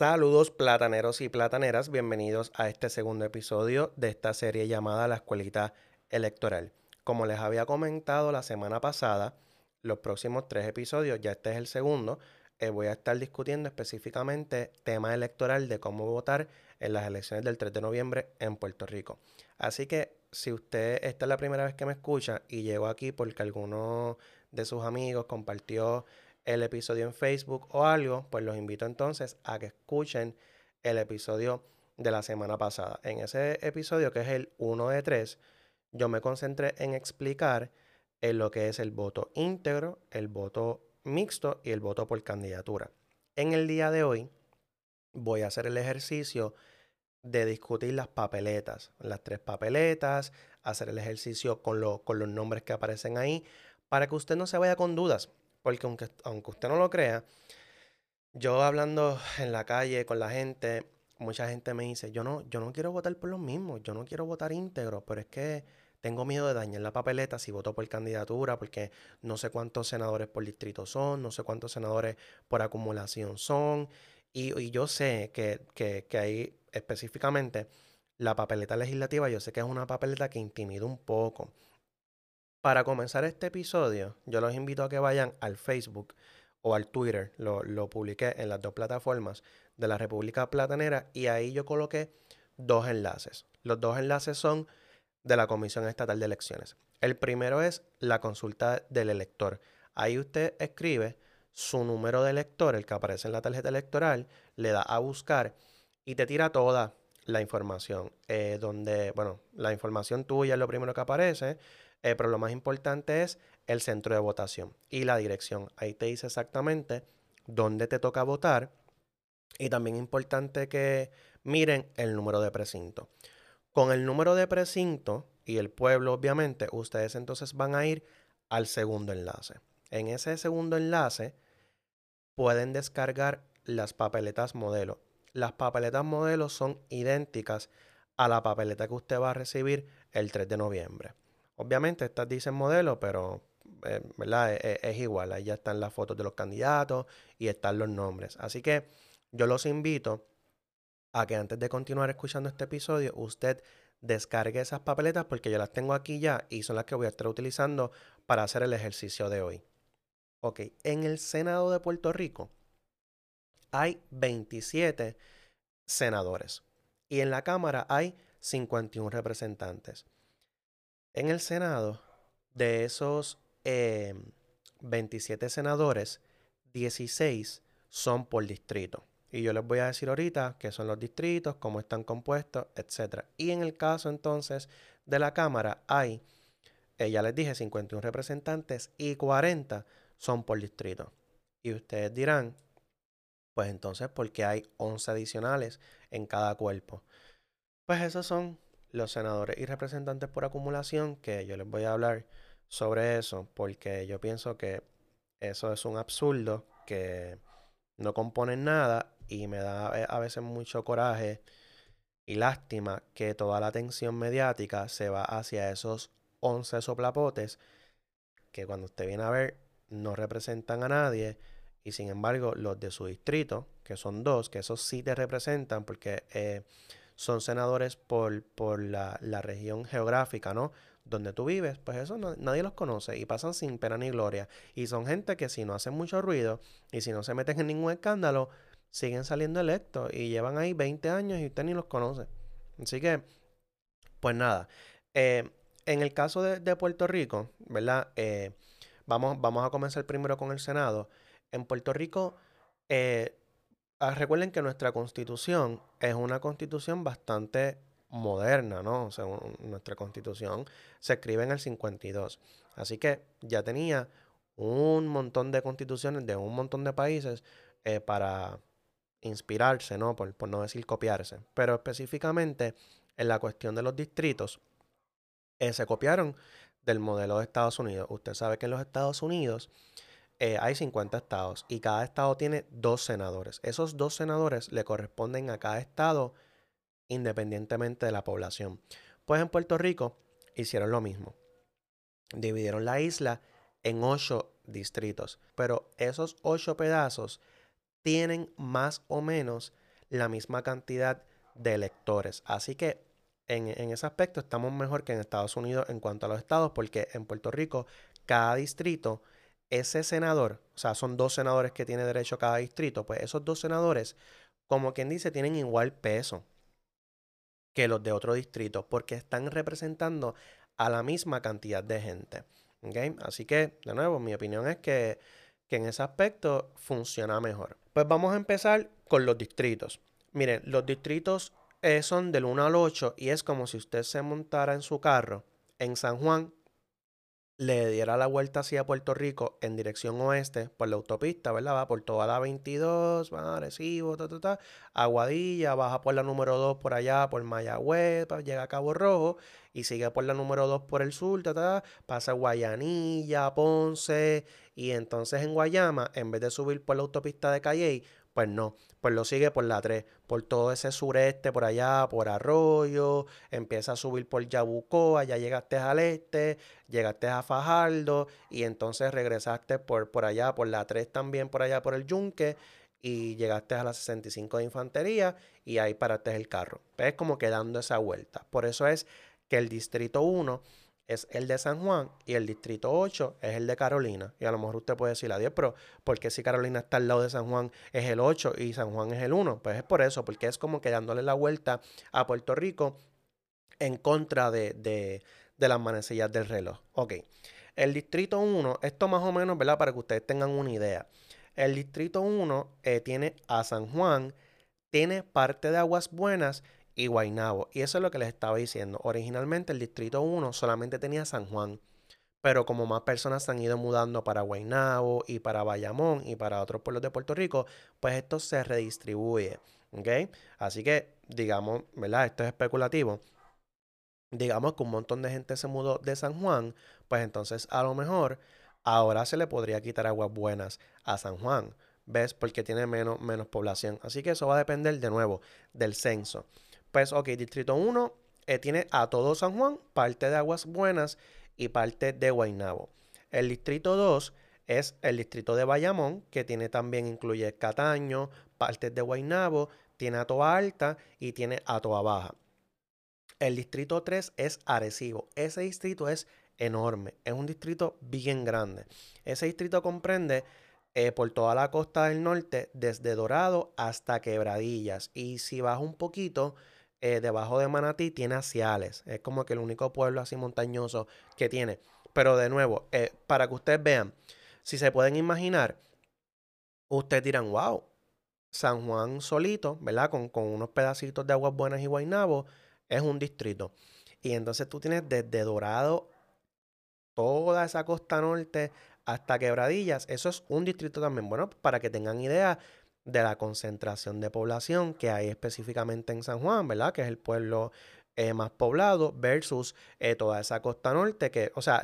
Saludos plataneros y plataneras, bienvenidos a este segundo episodio de esta serie llamada La Escuelita Electoral. Como les había comentado la semana pasada, los próximos tres episodios, ya este es el segundo, eh, voy a estar discutiendo específicamente tema electoral de cómo votar en las elecciones del 3 de noviembre en Puerto Rico. Así que si usted esta es la primera vez que me escucha y llegó aquí porque alguno de sus amigos compartió el episodio en Facebook o algo, pues los invito entonces a que escuchen el episodio de la semana pasada. En ese episodio, que es el 1 de 3, yo me concentré en explicar en lo que es el voto íntegro, el voto mixto y el voto por candidatura. En el día de hoy voy a hacer el ejercicio de discutir las papeletas, las tres papeletas, hacer el ejercicio con, con los nombres que aparecen ahí, para que usted no se vaya con dudas. Porque aunque, aunque usted no lo crea, yo hablando en la calle con la gente, mucha gente me dice, yo no, yo no quiero votar por los mismos, yo no quiero votar íntegro, pero es que tengo miedo de dañar la papeleta si voto por candidatura, porque no sé cuántos senadores por distrito son, no sé cuántos senadores por acumulación son. Y, yo sé que, que, que ahí específicamente la papeleta legislativa, yo sé que es una papeleta que intimida un poco. Para comenzar este episodio, yo los invito a que vayan al Facebook o al Twitter, lo, publiqué en las dos plataformas de la República Platanera y ahí yo coloqué dos enlaces. Los dos enlaces son de la Comisión Estatal de Elecciones. El primero es la consulta del elector. Ahí usted escribe su número de elector, el que aparece en la tarjeta electoral, le da a buscar y te tira toda la información. Eh, donde, bueno, la información tuya es lo primero que aparece eh, pero lo más importante es el centro de votación y la dirección. Ahí te dice exactamente dónde te toca votar. Y también es importante que miren el número de precinto. Con el número de precinto y el pueblo, obviamente, ustedes entonces van a ir al segundo enlace. En ese segundo enlace pueden descargar las papeletas modelo. Las papeletas modelo son idénticas a la papeleta que usted va a recibir el 3 de noviembre. Obviamente estas dicen modelo, pero eh, ¿verdad? E, e, es, igual. Ahí ya están las fotos de los candidatos y están los nombres. Así que yo los invito a que antes de continuar escuchando este episodio, usted descargue esas papeletas porque yo las tengo aquí ya y son las que voy a estar utilizando para hacer el ejercicio de hoy. Ok, en el Senado de Puerto Rico hay 27 senadores y en la Cámara hay 51 representantes. En el Senado, de esos 27 em, senadores, 16 son por distrito. Y yo les voy a decir ahorita qué son los distritos, cómo están compuestos, etc. Y en el caso entonces de la Cámara hay, eh, ya les dije, 51 representantes y 40 son por distrito. Y ustedes dirán, pues entonces, ¿por qué hay 11 adicionales en cada cuerpo? Pues esos son los senadores y representantes por acumulación, que yo les voy a hablar sobre eso, porque yo pienso que eso es un absurdo, que no componen nada y me da eh, a veces mucho coraje y lástima que toda la atención mediática se va hacia esos 11 soplapotes que cuando usted viene a ver no representan a nadie y sin embargo los de su distrito, que son dos, que esos sí te representan porque... Eh, son senadores por, por la, región geográfica, ¿no? Donde tú vives, pues eso nadie los conoce y pasan sin pena ni gloria. Y son gente que si no hacen mucho ruido y si no se meten en ningún escándalo, siguen saliendo electos y llevan ahí 20 años y usted ni los conoce. Así que, pues nada, eh, en el caso de, Puerto Rico, ¿verdad? Eh, vamos, vamos a comenzar primero con el Senado. En Puerto Rico, eh, Ah, recuerden que nuestra constitución es una constitución bastante moderna, ¿no? O sea, nuestra constitución se escribe en el 52. Así que ya tenía un montón de constituciones de un montón de países eh, para inspirarse, ¿no? Por, por, no decir copiarse. Pero específicamente en la cuestión de los distritos, eh, se copiaron del modelo de Estados Unidos. Usted sabe que en los Estados Unidos eh, hay 50 estados y cada estado tiene dos senadores. Esos dos senadores le corresponden a cada estado independientemente de la población. Pues en Puerto Rico hicieron lo mismo. Dividieron la isla en ocho distritos, pero esos ocho pedazos tienen más o menos la misma cantidad de electores. Así que en, en, ese aspecto estamos mejor que en Estados Unidos en cuanto a los estados, porque en Puerto Rico cada distrito, ese senador, o sea, son dos senadores que tiene derecho cada distrito, pues esos dos senadores, como quien dice, tienen igual peso que los de otro distrito, porque están representando a la misma cantidad de gente. Así que, de nuevo, mi opinión es que, que en ese aspecto funciona mejor. Pues vamos a empezar con los distritos. Miren, los distritos eh, son del 1 al 8 y es como si usted se montara en su carro en San Juan le diera la vuelta hacia Puerto Rico en dirección oeste por la autopista, ¿verdad? Va por toda la 22, va a Arecibo, ta, ta, ta, Aguadilla, baja por la número 2 por allá, por Mayagüez, llega a Cabo Rojo y sigue por la número 2 por el sur, ta, ta, pasa Guayanilla, Ponce y entonces en Guayama, en vez de subir por la autopista de Calley, pues no, pues lo sigue por la 3, por todo ese sureste, por allá, por Arroyo, empieza a subir por Yabucoa, ya llegaste al este, llegaste a Fajardo y entonces regresaste por, por allá, por la 3 también, por allá por el Yunque y llegaste a la 65 de infantería y ahí paraste el carro. Es como que dando esa vuelta. Por eso es que el distrito 1 es el de San Juan y el distrito 8 es el de Carolina. Y a lo mejor usted puede decir, adiós, pero ¿por qué si Carolina está al lado de San Juan es el 8 y San Juan es el 1? Pues es por eso, porque es como que dándole la vuelta a Puerto Rico en contra de, de, de las manecillas del reloj. Ok, el distrito 1, esto más o menos, ¿verdad? Para que ustedes tengan una idea. El distrito 1 eh, tiene a San Juan, tiene parte de Aguas Buenas y Guaynabo. Y eso es lo que les estaba diciendo. Originalmente el Distrito 1 solamente tenía San Juan. Pero como más personas se han ido mudando para Guaynabo y para Bayamón y para otros pueblos de Puerto Rico, pues esto se redistribuye. ¿Ok? Así que, digamos, ¿verdad? Esto es especulativo. Digamos que un montón de gente se mudó de San Juan, pues entonces a lo mejor ahora se le podría quitar aguas buenas a San Juan. ¿Ves? Porque tiene menos, menos población. Así que eso va a depender de nuevo del censo. Pues, ok, Distrito 1 eh, tiene a todo San Juan, parte de Aguas Buenas y parte de Guaynabo. El Distrito 2 es el Distrito de Bayamón, que tiene también, incluye Cataño, partes de Guaynabo, tiene a Toa Alta y tiene a Toa Baja. El Distrito 3 es Arecibo. Ese distrito es enorme, es un distrito bien grande. Ese distrito comprende eh, por toda la costa del norte, desde Dorado hasta Quebradillas. Y si baja un poquito, eh, debajo de Manatí tiene Aciales. Es como que el único pueblo así montañoso que tiene. Pero de nuevo, eh, para que ustedes vean, si se pueden imaginar, ustedes dirán, wow, San Juan solito, ¿verdad? Con, con unos pedacitos de aguas buenas y Guaynabo, es un distrito. Y entonces tú tienes desde Dorado toda esa costa norte hasta Quebradillas. Eso es un distrito también. Bueno, para que tengan idea, de la concentración de población que hay específicamente en San Juan, ¿verdad? Que es el pueblo eh, más poblado versus eh, toda esa costa norte, que, o sea,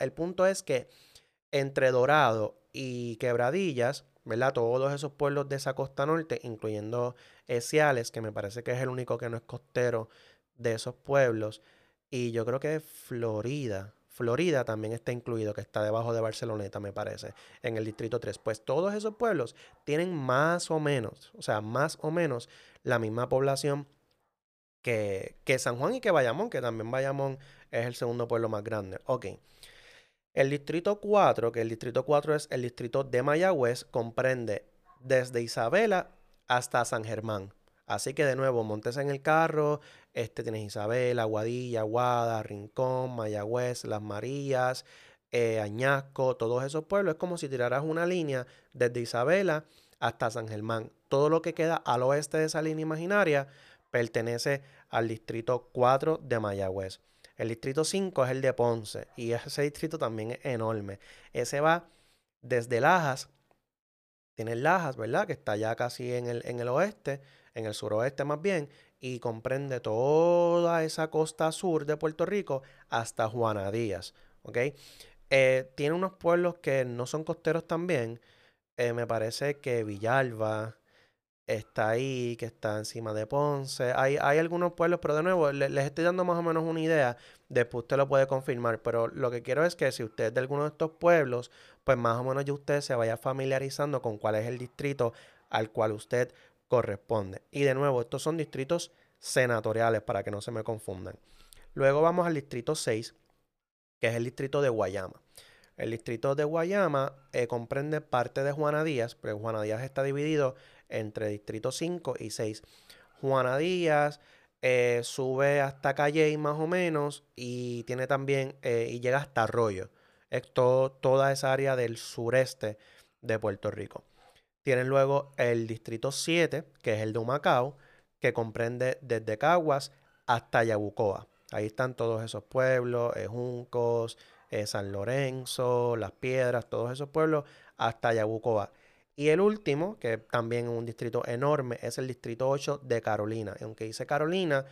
el punto es que entre Dorado y Quebradillas, ¿verdad? Todos esos pueblos de esa costa norte, incluyendo Ciales, que me parece que es el único que no es costero de esos pueblos, y yo creo que Florida, Florida también está incluido, que está debajo de Barceloneta, me parece, en el distrito 3. Pues todos esos pueblos tienen más o menos, o sea, más o menos la misma población que, que San Juan y que Bayamón, que también Bayamón es el segundo pueblo más grande. Ok. El distrito 4, que el distrito 4 es el distrito de Mayagüez, comprende desde Isabela hasta San Germán. Así que de nuevo, montes en el carro, este tienes Isabel, Aguadilla, Aguada, Rincón, Mayagüez, Las Marías, eh, Añasco, todos esos pueblos. Es como si tiraras una línea desde Isabela hasta San Germán. Todo lo que queda al oeste de esa línea imaginaria pertenece al distrito 4 de Mayagüez. El distrito 5 es el de Ponce y ese distrito también es enorme. Ese va desde Lajas, tiene Lajas, ¿verdad? Que está ya casi en el, en el oeste, en el suroeste más bien, y comprende toda esa costa sur de Puerto Rico hasta Juana Díaz. Eh, tiene unos pueblos que no son costeros también. Eh, me parece que Villalba está ahí, que está encima de Ponce. Hay, hay algunos pueblos, pero de nuevo, les estoy dando más o menos una idea. Después usted lo puede confirmar. Pero lo que quiero es que si usted es de alguno de estos pueblos, pues más o menos ya usted se vaya familiarizando con cuál es el distrito al cual usted corresponde. Y de nuevo, estos son distritos senatoriales para que no se me confundan. Luego vamos al distrito 6, que es el distrito de Guayama. El distrito de Guayama eh, comprende parte de Juana Díaz, pero Juana Díaz está dividido entre distrito 5 y 6. Juana Díaz eh, sube hasta Calle más o menos y tiene también eh, y llega hasta Arroyo. Es toda esa área del sureste de Puerto Rico. Tienen luego el distrito 7, que es el de Humacao, que comprende desde Caguas hasta Yabucoa. Ahí están todos esos pueblos, eh, Juncos, San Lorenzo, Las Piedras, todos esos pueblos hasta Yabucoa. Y el último, que también es un distrito enorme, es el distrito 8 de Carolina. aunque dice Carolina,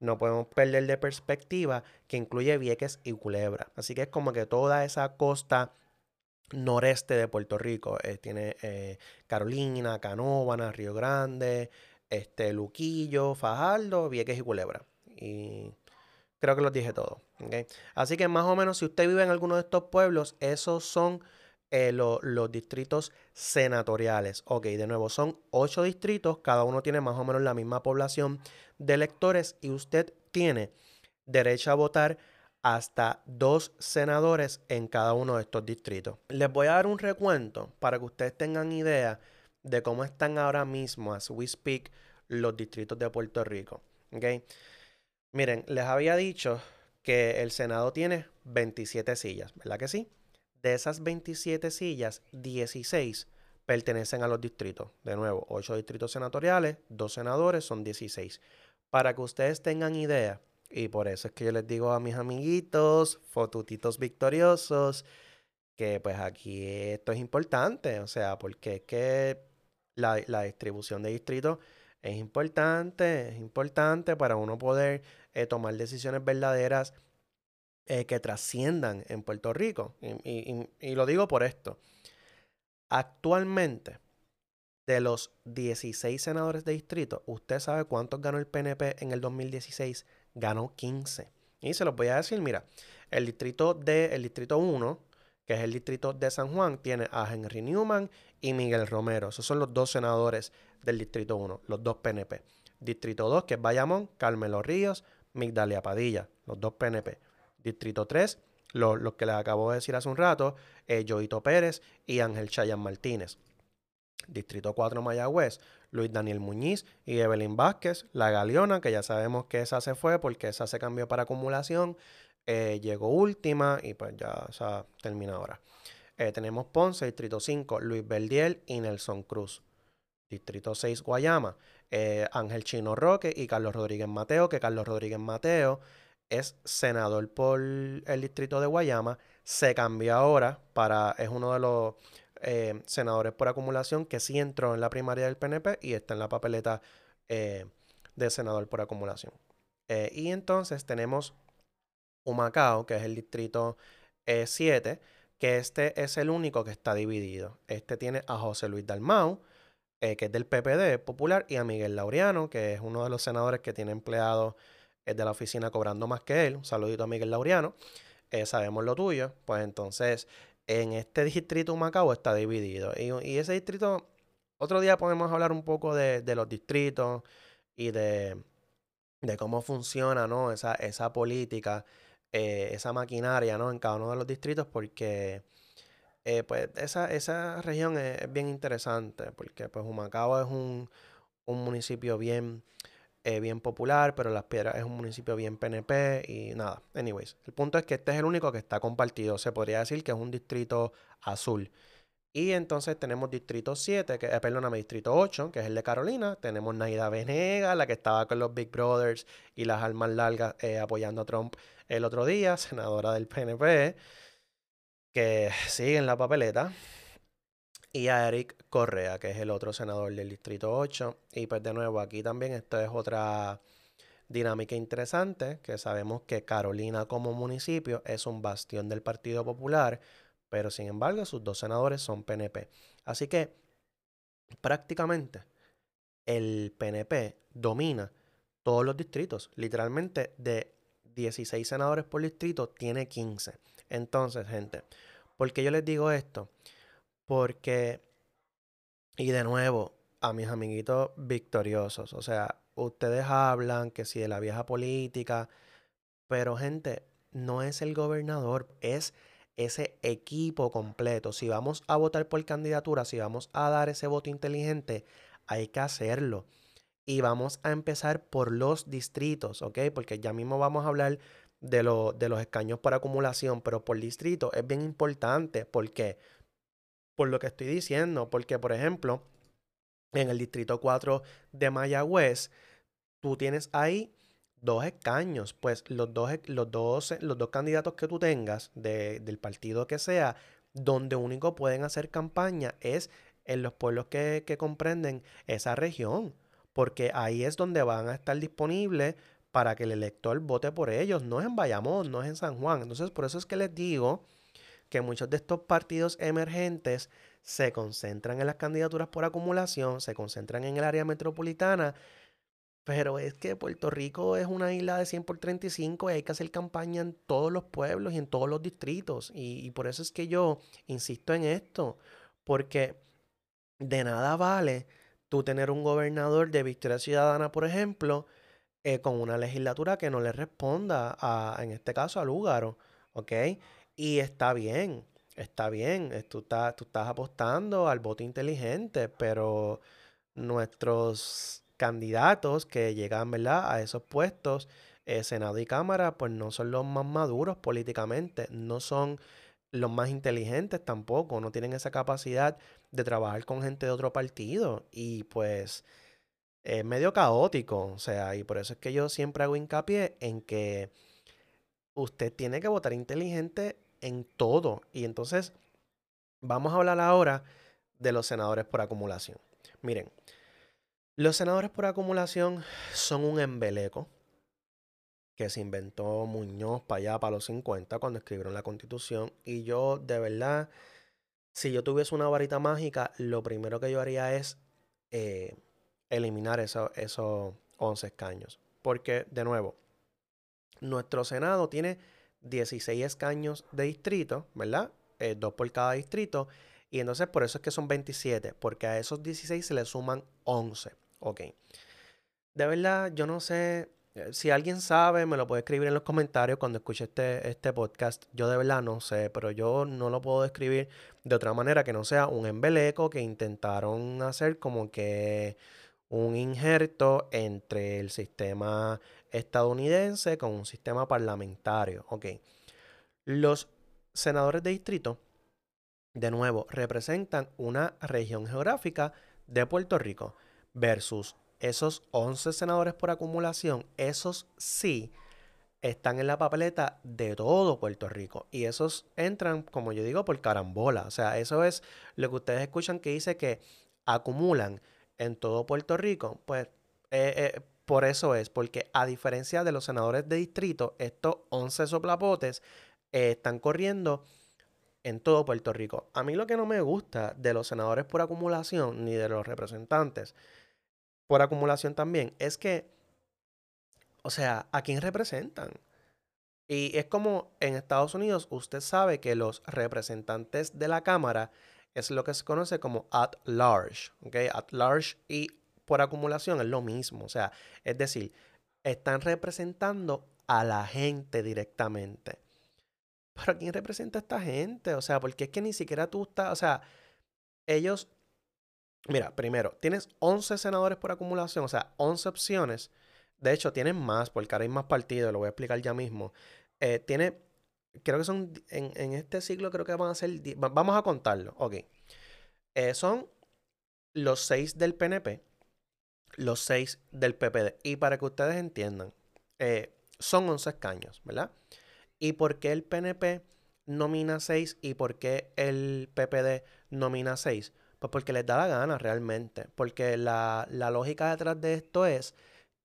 no podemos perder de perspectiva que incluye Vieques y Culebra. Así que es como que toda esa costa noreste de Puerto Rico. Eh, tiene eh, Carolina, Canóvana, Río Grande, este, Luquillo, Fajardo, Vieques y Culebra. Y creo que los dije todos. Así que más o menos si usted vive en alguno de estos pueblos, esos son eh, los distritos senatoriales. Ok, de nuevo, son ocho distritos, cada uno tiene más o menos la misma población de electores y usted tiene derecho a votar hasta dos senadores en cada uno de estos distritos. Les voy a dar un recuento para que ustedes tengan idea de cómo están ahora mismo, as we speak, los distritos de Puerto Rico. ¿okay? Miren, les había dicho que el Senado tiene 27 sillas, ¿verdad que sí? De esas 27 sillas, 16 pertenecen a los distritos. De nuevo, 8 distritos senatoriales, 2 senadores, son 16. Para que ustedes tengan idea, y por eso es que yo les digo a mis amiguitos, fotutitos victoriosos, que pues aquí esto es importante, o sea, porque es que la, distribución de distritos es importante, es importante para uno poder eh, tomar decisiones verdaderas eh, que trasciendan en Puerto Rico. Y, lo digo por esto. Actualmente, de los 16 senadores de distrito, ¿usted sabe cuántos ganó el PNP en el 2016? Ganó 15. Y se los voy a decir, mira, el distrito de, el distrito 1, que es el distrito de San Juan, tiene a Henry Newman y Miguel Romero. Esos son los dos senadores del distrito 1, los dos PNP. Distrito 2, que es Bayamón, Carmelo Ríos, Migdalia Padilla, los dos PNP. Distrito 3, los que les acabo de decir hace un rato, eh, Joito Pérez y Ángel Chayan Martínez. Distrito 4 Mayagüez, Luis Daniel Muñiz y Evelyn Vázquez, La Galeona, que ya sabemos que esa se fue porque esa se cambió para acumulación, eh, llegó última y pues ya se termina ahora. Eh, tenemos Ponce, Distrito 5, Luis Verdiel y Nelson Cruz. Distrito 6, Guayama, Ángel Chino Roque y Carlos Rodríguez Mateo, que Carlos Rodríguez Mateo es senador por el distrito de Guayama, se cambió ahora para, es uno de los eh, senadores por acumulación que sí entró en la primaria del PNP y está en la papeleta eh, de senador por acumulación. Eh, y entonces tenemos Humacao, que es el distrito 7, que este es el único que está dividido. Este tiene a José Luis Dalmau, que es del PPD popular, y a Miguel Laureano, que es uno de los senadores que tiene empleado es de la oficina cobrando más que él. Un saludito a Miguel Laureano. Sabemos lo tuyo. Pues entonces, en este distrito Macao está dividido. Y, ese distrito, otro día podemos hablar un poco de, los distritos y de, cómo funciona ¿no? esa, esa política, eh, esa maquinaria ¿no? en cada uno de los distritos, porque eh, pues esa, esa región es, bien interesante, porque pues Humacao es un, un municipio bien eh, bien popular, pero Las Piedras es un municipio bien PNP y nada. Anyways, el punto es que este es el único que está compartido. Se podría decir que es un distrito azul. Y entonces tenemos distrito 7, que, eh, perdóname, distrito 8, que es el de Carolina. Tenemos Naida Venega, la que estaba con los Big Brothers y las almas largas eh, apoyando a Trump el otro día, senadora del PNP, que sigue en la papeleta y a Eric Correa, que es el otro senador del Distrito 8. Y pues de nuevo, aquí también esto es otra dinámica interesante, que sabemos que Carolina como municipio es un bastión del Partido Popular, pero sin embargo sus dos senadores son PNP. Así que prácticamente el PNP domina todos los distritos. Literalmente de 16 senadores por distrito tiene 15. Entonces, gente, ¿por qué yo les digo esto? Porque, y de nuevo, a mis amiguitos victoriosos. O sea, ustedes hablan que si de la vieja política, pero gente, no es el gobernador, es ese equipo completo. Si vamos a votar por candidatura, si vamos a dar ese voto inteligente, hay que hacerlo. Y vamos a empezar por los distritos, ¿ok? Porque ya mismo vamos a hablar de, de los escaños por acumulación, pero por distrito es bien importante. ¿Por qué? Por lo que estoy diciendo, porque por ejemplo, en el distrito 4 de Mayagüez, tú tienes ahí dos escaños, pues los dos, los dos, los dos candidatos que tú tengas del partido que sea, donde único pueden hacer campaña es en los pueblos que, que comprenden esa región, porque ahí es donde van a estar disponibles para que el elector vote por ellos, no es en Bayamón, no es en San Juan. Entonces, por eso es que les digo que muchos de estos partidos emergentes se concentran en las candidaturas por acumulación, se concentran en el área metropolitana, pero es que Puerto Rico es una isla de 100 por 35 y hay que hacer campaña en todos los pueblos y en todos los distritos. Y, por eso es que yo insisto en esto, porque de nada vale tú tener un gobernador de Victoria Ciudadana, por ejemplo, eh, con una legislatura que no le responda a, en este caso, al Lúgaro, ¿ok? Y está bien, está bien, tú, estás, tú estás apostando al voto inteligente, pero nuestros candidatos que llegan, ¿verdad? A esos puestos, eh, Senado y Cámara, pues no son los más maduros políticamente, no son los más inteligentes tampoco, no tienen esa capacidad de trabajar con gente de otro partido y pues es medio caótico, o sea, y por eso es que yo siempre hago hincapié en que usted tiene que votar inteligente en todo y entonces vamos a hablar ahora de los senadores por acumulación. Miren, los senadores por acumulación son un embeleco que se inventó Muñoz para allá, para los 50, cuando escribieron la constitución. Y yo, de verdad, si yo tuviese una varita mágica, lo primero que yo haría es eh, eliminar esos 11 escaños. Porque, de nuevo, nuestro Senado tiene 16 escaños de distrito, ¿verdad? Eh, dos por cada distrito. Y entonces por eso es que son 27, porque a esos 16 se le suman 11. Ok. De verdad, yo no sé. Eh, si alguien sabe, me lo puede escribir en los comentarios cuando escuche este, este podcast. Yo de verdad no sé, pero yo no lo puedo describir de otra manera que no sea un embeleco que intentaron hacer como que un injerto entre el sistema estadounidense con un sistema parlamentario. Ok. Los senadores de distrito, de nuevo, representan una región geográfica de Puerto Rico versus esos 11 senadores por acumulación, esos sí están en la papeleta de todo Puerto Rico. Y esos entran, como yo digo, por carambola. O sea, eso es lo que ustedes escuchan que dice que acumulan en todo Puerto Rico. Pues eh, eh, por eso es, porque a diferencia de los senadores de distrito, estos 11 soplapotes eh, están corriendo en todo Puerto Rico. A mí lo que no me gusta de los senadores por acumulación ni de los representantes por acumulación también, es que, o sea, ¿a quién representan? Y es como en Estados Unidos, usted sabe que los representantes de la Cámara es lo que se conoce como at large. At large y por acumulación es lo mismo, o sea, es decir, están representando a la gente directamente. ¿Pero quién representa a esta gente? O sea, porque es que ni siquiera tú estás, o sea, ellos Mira, primero, tienes 11 senadores por acumulación, o sea, 11 opciones. De hecho, tienes más, porque hay más partidos, lo voy a explicar ya mismo. Eh, tiene, creo que son, en, este ciclo creo que van a ser, vamos a contarlo, ok. Eh, son los 6 del PNP, los 6 del PPD. Y para que ustedes entiendan, eh, son 11 escaños, ¿verdad? ¿Y por qué el PNP nomina 6 y por qué el PPD nomina 6? Pues porque les da la gana realmente. Porque la, lógica detrás de esto es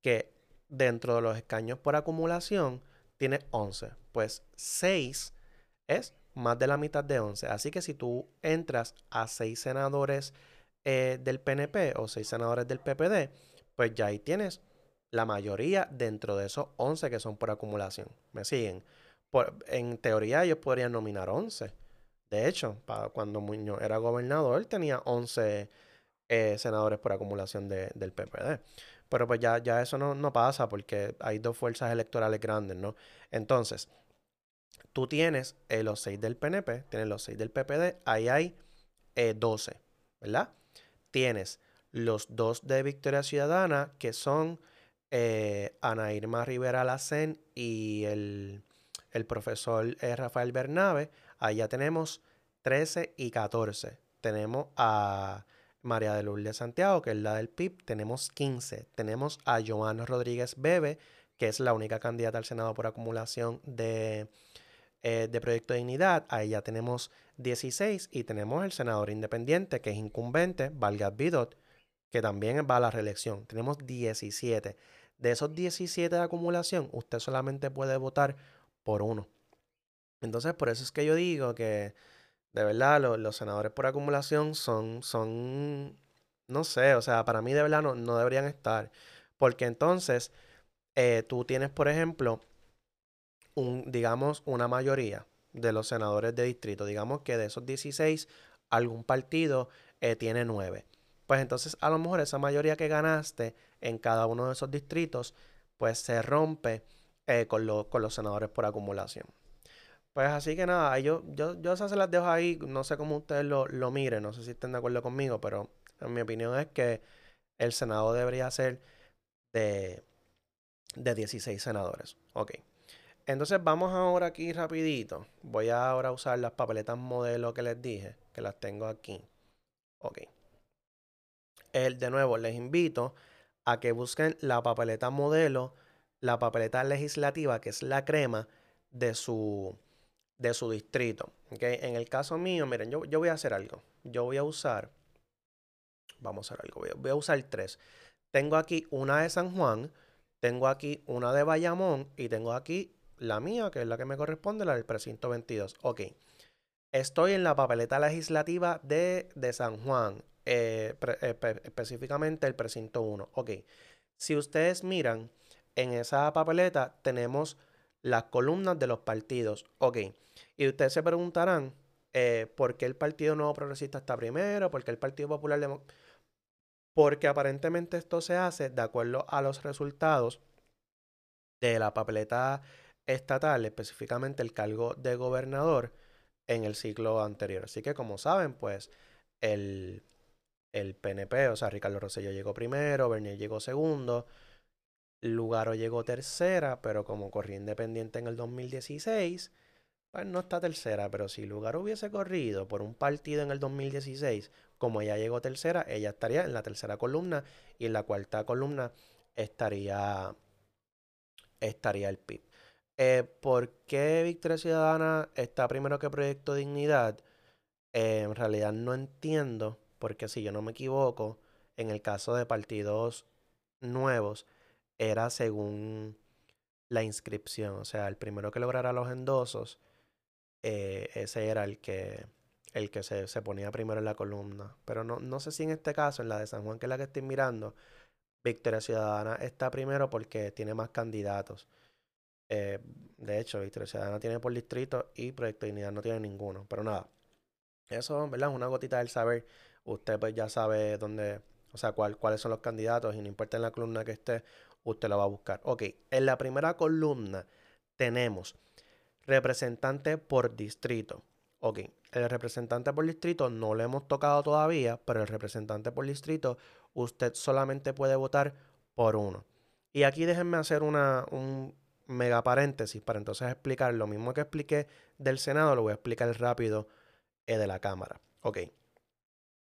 que dentro de los escaños por acumulación tiene 11. Pues 6 es más de la mitad de 11. Así que si tú entras a 6 senadores eh, del PNP o 6 senadores del PPD, pues ya ahí tienes la mayoría dentro de esos 11 que son por acumulación. ¿Me siguen? en teoría ellos podrían nominar 11. De hecho, cuando Muñoz era gobernador, tenía 11 eh, senadores por acumulación del PPD. Pero pues ya, ya eso no, pasa porque hay dos fuerzas electorales grandes, ¿no? Entonces, tú tienes eh, los seis del PNP, tienes los seis del PPD, ahí hay 12, eh, ¿verdad? Tienes los dos de Victoria Ciudadana, que son Ana Irma Rivera Lacén y el, el profesor Rafael Bernabe. Ahí ya tenemos 13 y 14. Tenemos a María de Lourdes Santiago, que es la del PIB, tenemos 15. Tenemos a Joana Rodríguez Bebe, que es la única candidata al Senado por acumulación de, eh, de Proyecto de Dignidad. Ahí ya tenemos 16 y tenemos el senador independiente, que es incumbente, Valgas Bidot, que también va a la reelección. Tenemos 17. De esos 17 de acumulación, usted solamente puede votar por uno. Entonces, por eso es que yo digo que de verdad, los senadores por acumulación son, son, no sé, o sea, para mí de verdad no, deberían estar. Porque entonces eh, tú tienes, por ejemplo, un, digamos, una mayoría de los senadores de distrito. Digamos que de esos 16, algún partido eh, tiene 9. Pues entonces a lo mejor esa mayoría que ganaste en cada uno de esos distritos, pues se rompe eh, con, con los senadores por acumulación. Pues así que nada, yo, yo, yo esas se las dejo ahí, no sé cómo ustedes lo, lo miren, no sé si estén de acuerdo conmigo, pero en mi opinión es que el Senado debería ser de, de 16 senadores. Ok. Entonces vamos ahora aquí rapidito. Voy a ahora usar las papeletas modelo que les dije, que las tengo aquí. Ok. El, de nuevo, les invito a que busquen la papeleta modelo, la papeleta legislativa, que es la crema de su, de su distrito. ¿okay? En el caso mío, miren, yo, yo, voy a hacer algo. Yo voy a usar, vamos a hacer algo, voy a, usar tres. Tengo aquí una de San Juan, tengo aquí una de Bayamón y tengo aquí la mía, que es la que me corresponde, la del precinto 22. Ok. Estoy en la papeleta legislativa de, de San Juan, eh, eh, específicamente el precinto 1. Ok. Si ustedes miran, en esa papeleta tenemos las columnas de los partidos. Ok. Y ustedes se preguntarán eh, por qué el Partido Nuevo Progresista está primero, por qué el Partido Popular Porque aparentemente esto se hace de acuerdo a los resultados de la papeleta estatal, específicamente el cargo de gobernador en el ciclo anterior. Así que como saben, pues el, el PNP, o sea, Ricardo Rosselló llegó primero, Bernier llegó segundo, Lugaro llegó tercera, pero como corrió independiente en el 2016, pues no está tercera, pero si Lugaro hubiese corrido por un partido en el 2016, como ella llegó tercera, ella estaría en la tercera columna y en la cuarta columna estaría, estaría el PIB. Eh, ¿Por qué Victoria Ciudadana está primero que Proyecto Dignidad? Eh, en realidad no entiendo, porque si yo no me equivoco, en el caso de partidos nuevos, era según la inscripción. O sea, el primero que lograra los endosos, eh, ese era el que, el que se, ponía primero en la columna. Pero no, no sé si en este caso, en la de San Juan, que es la que estoy mirando, Victoria Ciudadana está primero porque tiene más candidatos. Eh, de hecho, Victoria Ciudadana tiene por distrito y Proyecto Dignidad no tiene ninguno. Pero nada, eso, ¿verdad? Es una gotita del saber. Usted pues ya sabe dónde, o sea, cuál, cuáles son los candidatos y no importa en la columna que esté, usted la va a buscar. Ok, en la primera columna tenemos representante por distrito. Ok, el representante por distrito no lo hemos tocado todavía, pero el representante por distrito usted solamente puede votar por uno. Y aquí déjenme hacer una, un mega paréntesis para entonces explicar lo mismo que expliqué del Senado, lo voy a explicar rápido eh, de la Cámara. Ok,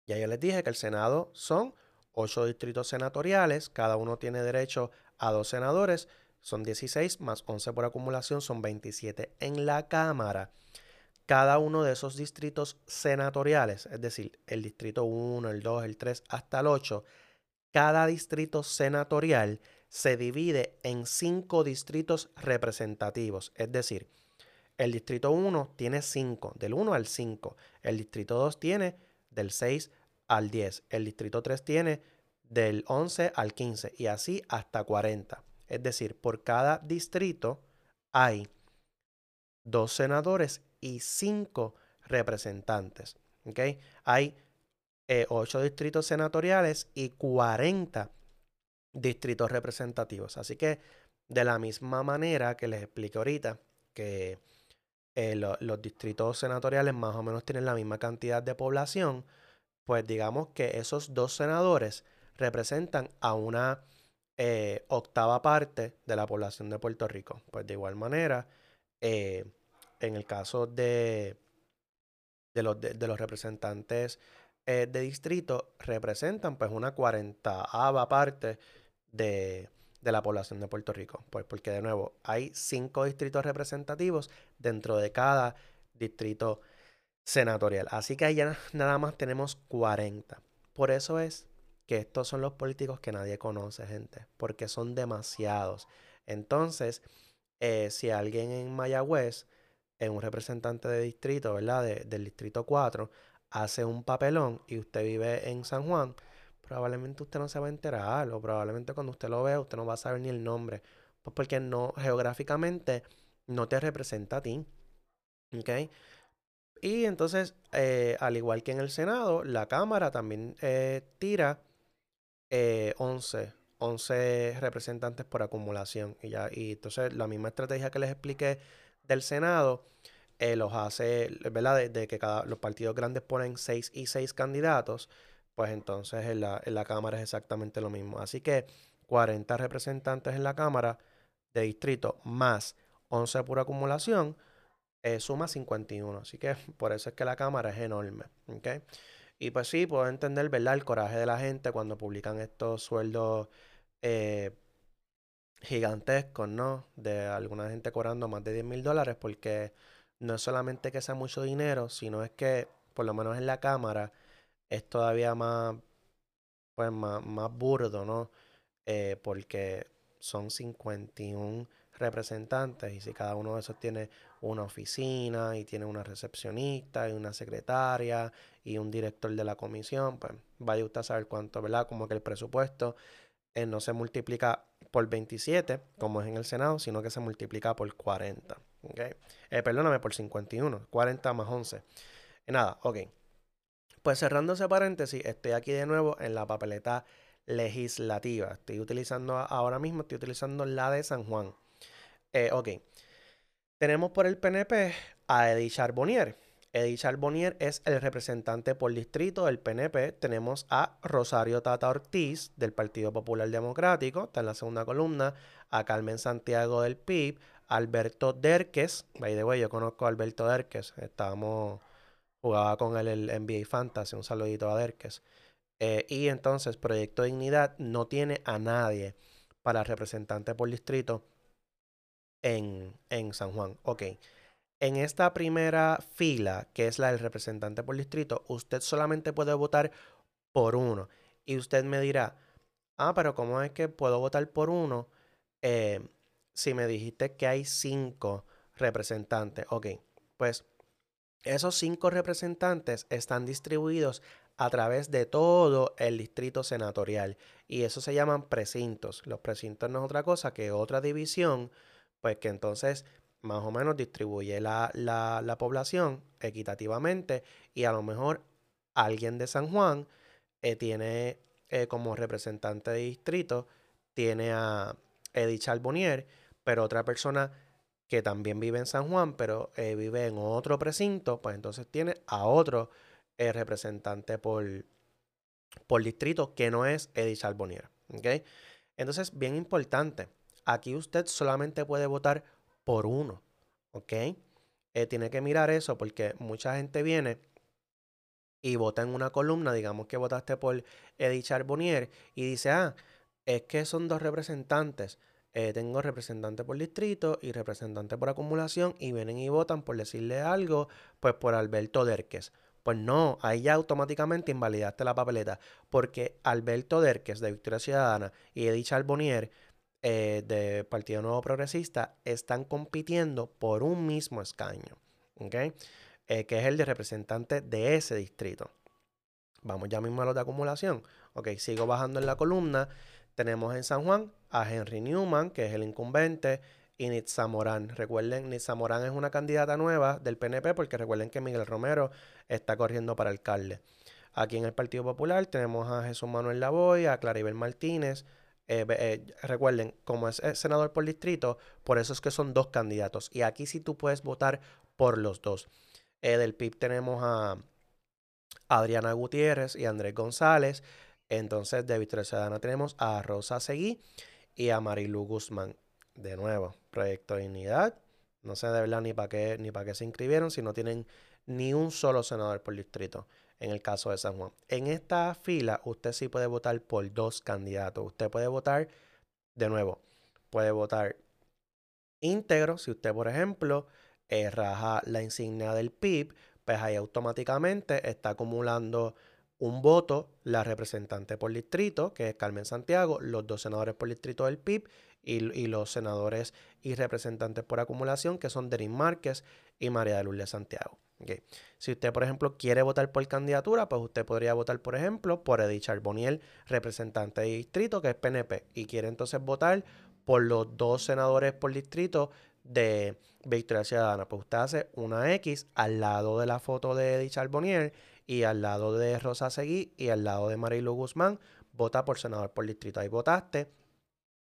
ya yo les dije que el Senado son ocho distritos senatoriales, cada uno tiene derecho a dos senadores, son 16 más 11 por acumulación, son 27 en la Cámara. Cada uno de esos distritos senatoriales, es decir, el distrito 1, el 2, el 3 hasta el 8, cada distrito senatorial se divide en cinco distritos representativos, es decir, el distrito 1 tiene 5, del 1 al 5, el distrito 2 tiene del 6 al 10, el distrito 3 tiene del 11 al 15 y así hasta 40. Es decir, por cada distrito hay dos senadores y cinco representantes. Hay 8 eh, distritos senatoriales y 40 distritos representativos. Así que de la misma manera que les expliqué ahorita, que eh, los distritos senatoriales más o menos tienen la misma cantidad de población, pues digamos que esos dos senadores representan a una eh, octava parte de la población de Puerto Rico. Pues de igual manera, en el caso de, de, los, de los representantes eh, de distrito representan pues una cuarentaava parte de, la población de Puerto Rico. Pues porque de nuevo hay cinco distritos representativos dentro de cada distrito senatorial. Así que ya nada más tenemos 40. Por eso es que estos son los políticos que nadie conoce, gente, porque son demasiados. Entonces, eh, si alguien en Mayagüez, en un representante de distrito, ¿verdad? del distrito 4, hace un papelón y usted vive en San Juan, probablemente usted no se va a enterar o probablemente cuando usted lo vea usted no va a saber ni el nombre. Pues porque no, geográficamente no te representa a ti. ¿Ok? Y entonces, eh, al igual que en el Senado, la Cámara también eh, tira 11, eh, 11 representantes por acumulación. Y, ya, y entonces la misma estrategia que les expliqué del Senado, eh, los hace, ¿verdad? De, que cada, los partidos grandes ponen 6 y 6 candidatos, pues entonces en la, en la Cámara es exactamente lo mismo. Así que 40 representantes en la Cámara de distrito más 11 por acumulación, eh, suma 51. Así que por eso es que la Cámara es enorme. ¿okay? Y pues sí, puedo entender, ¿verdad? El coraje de la gente cuando publican estos sueldos eh, gigantescos, ¿no? De alguna gente cobrando más de 10 mil dólares porque no es solamente que sea mucho dinero, sino es que, por lo menos en la cámara, es todavía más, pues, más, más burdo, ¿no? Eh, porque son 51 representantes y si cada uno de esos tiene una oficina y tiene una recepcionista y una secretaria y un director de la comisión, pues vaya usted a saber cuánto, ¿verdad? Como que el presupuesto eh, no se multiplica por 27, como es en el Senado, sino que se multiplica por 40. ¿okay? Eh, perdóname, por 51. 40 más 11. nada, ok. Pues cerrando ese paréntesis, estoy aquí de nuevo en la papeleta legislativa. Estoy utilizando ahora mismo, estoy utilizando la de San Juan. Eh, ok. Tenemos por el PNP a Eddie Charbonnier. Eddie Charbonnier es el representante por distrito del PNP. Tenemos a Rosario Tata Ortiz del Partido Popular Democrático, está en la segunda columna, a Carmen Santiago del PIB, Alberto Derques, by the way, yo conozco a Alberto Derques, estábamos, jugaba con él el NBA Fantasy, un saludito a Derques. Eh, y entonces Proyecto Dignidad no tiene a nadie para representante por distrito en, en San Juan. Ok. En esta primera fila, que es la del representante por distrito, usted solamente puede votar por uno. Y usted me dirá, ah, pero ¿cómo es que puedo votar por uno eh, si me dijiste que hay cinco representantes? Ok, pues esos cinco representantes están distribuidos a través de todo el distrito senatorial y eso se llaman precintos. Los precintos no es otra cosa que otra división, pues que entonces más o menos distribuye la, población equitativamente y a lo mejor alguien de San Juan eh, tiene eh, como representante de distrito, tiene a Edith Charbonnier, pero otra persona que también vive en San Juan, pero eh, vive en otro precinto, pues entonces tiene a otro representante por, por distrito que no es Edith Charbonnier. Entonces, bien importante, aquí usted solamente puede votar por uno. ¿Ok? Eh, tiene que mirar eso porque mucha gente viene y vota en una columna, digamos que votaste por Edith Charbonnier y dice, ah, es que son dos representantes. Eh, tengo representante por distrito y representante por acumulación y vienen y votan por decirle algo, pues por Alberto Derques. Pues no, ahí ya automáticamente invalidaste la papeleta, porque Alberto Derques de Victoria Ciudadana y Edith Charbonnier eh, de Partido Nuevo Progresista están compitiendo por un mismo escaño. Eh, que es el de representante de ese distrito. Vamos ya mismo a los de acumulación. Ok, sigo bajando en la columna. Tenemos en San Juan a Henry Newman, que es el incumbente, y Nitza Morán. Recuerden, Nitza Morán es una candidata nueva del PNP, porque recuerden que Miguel Romero está corriendo para alcalde. Aquí en el Partido Popular tenemos a Jesús Manuel Lavoy, a Claribel Martínez. Eh, eh, recuerden, como es senador por distrito, por eso es que son dos candidatos. Y aquí sí tú puedes votar por los dos. del PIB tenemos a Adriana Gutiérrez y Andrés González. Entonces, de Victoria Ciudadana tenemos a Rosa Seguí y a Marilu Guzmán. De nuevo, Proyecto Dignidad. No sé de verdad ni para qué, ni para qué se inscribieron si no tienen ni un solo senador por distrito en el caso de San Juan. En esta fila usted sí puede votar por dos candidatos. Usted puede votar, de nuevo, puede votar íntegro. Si usted, por ejemplo, eh, raja la insignia del PIB, pues ahí automáticamente está acumulando un voto la representante por distrito, que es Carmen Santiago, los dos senadores por distrito del PIB y, los senadores y representantes por acumulación, que son Derin Márquez y María de Lourdes Santiago. Si usted, por ejemplo, quiere votar por candidatura, pues usted podría votar, por ejemplo, por Edith Charboniel, representante de distrito, que es PNP, y quiere entonces votar por los dos senadores por distrito de Victoria Ciudadana. Pues usted hace una X al lado de la foto de Edith Charbonnier y al lado de Rosa Seguí y al lado de Marilu Guzmán, vota por senador por distrito. Ahí votaste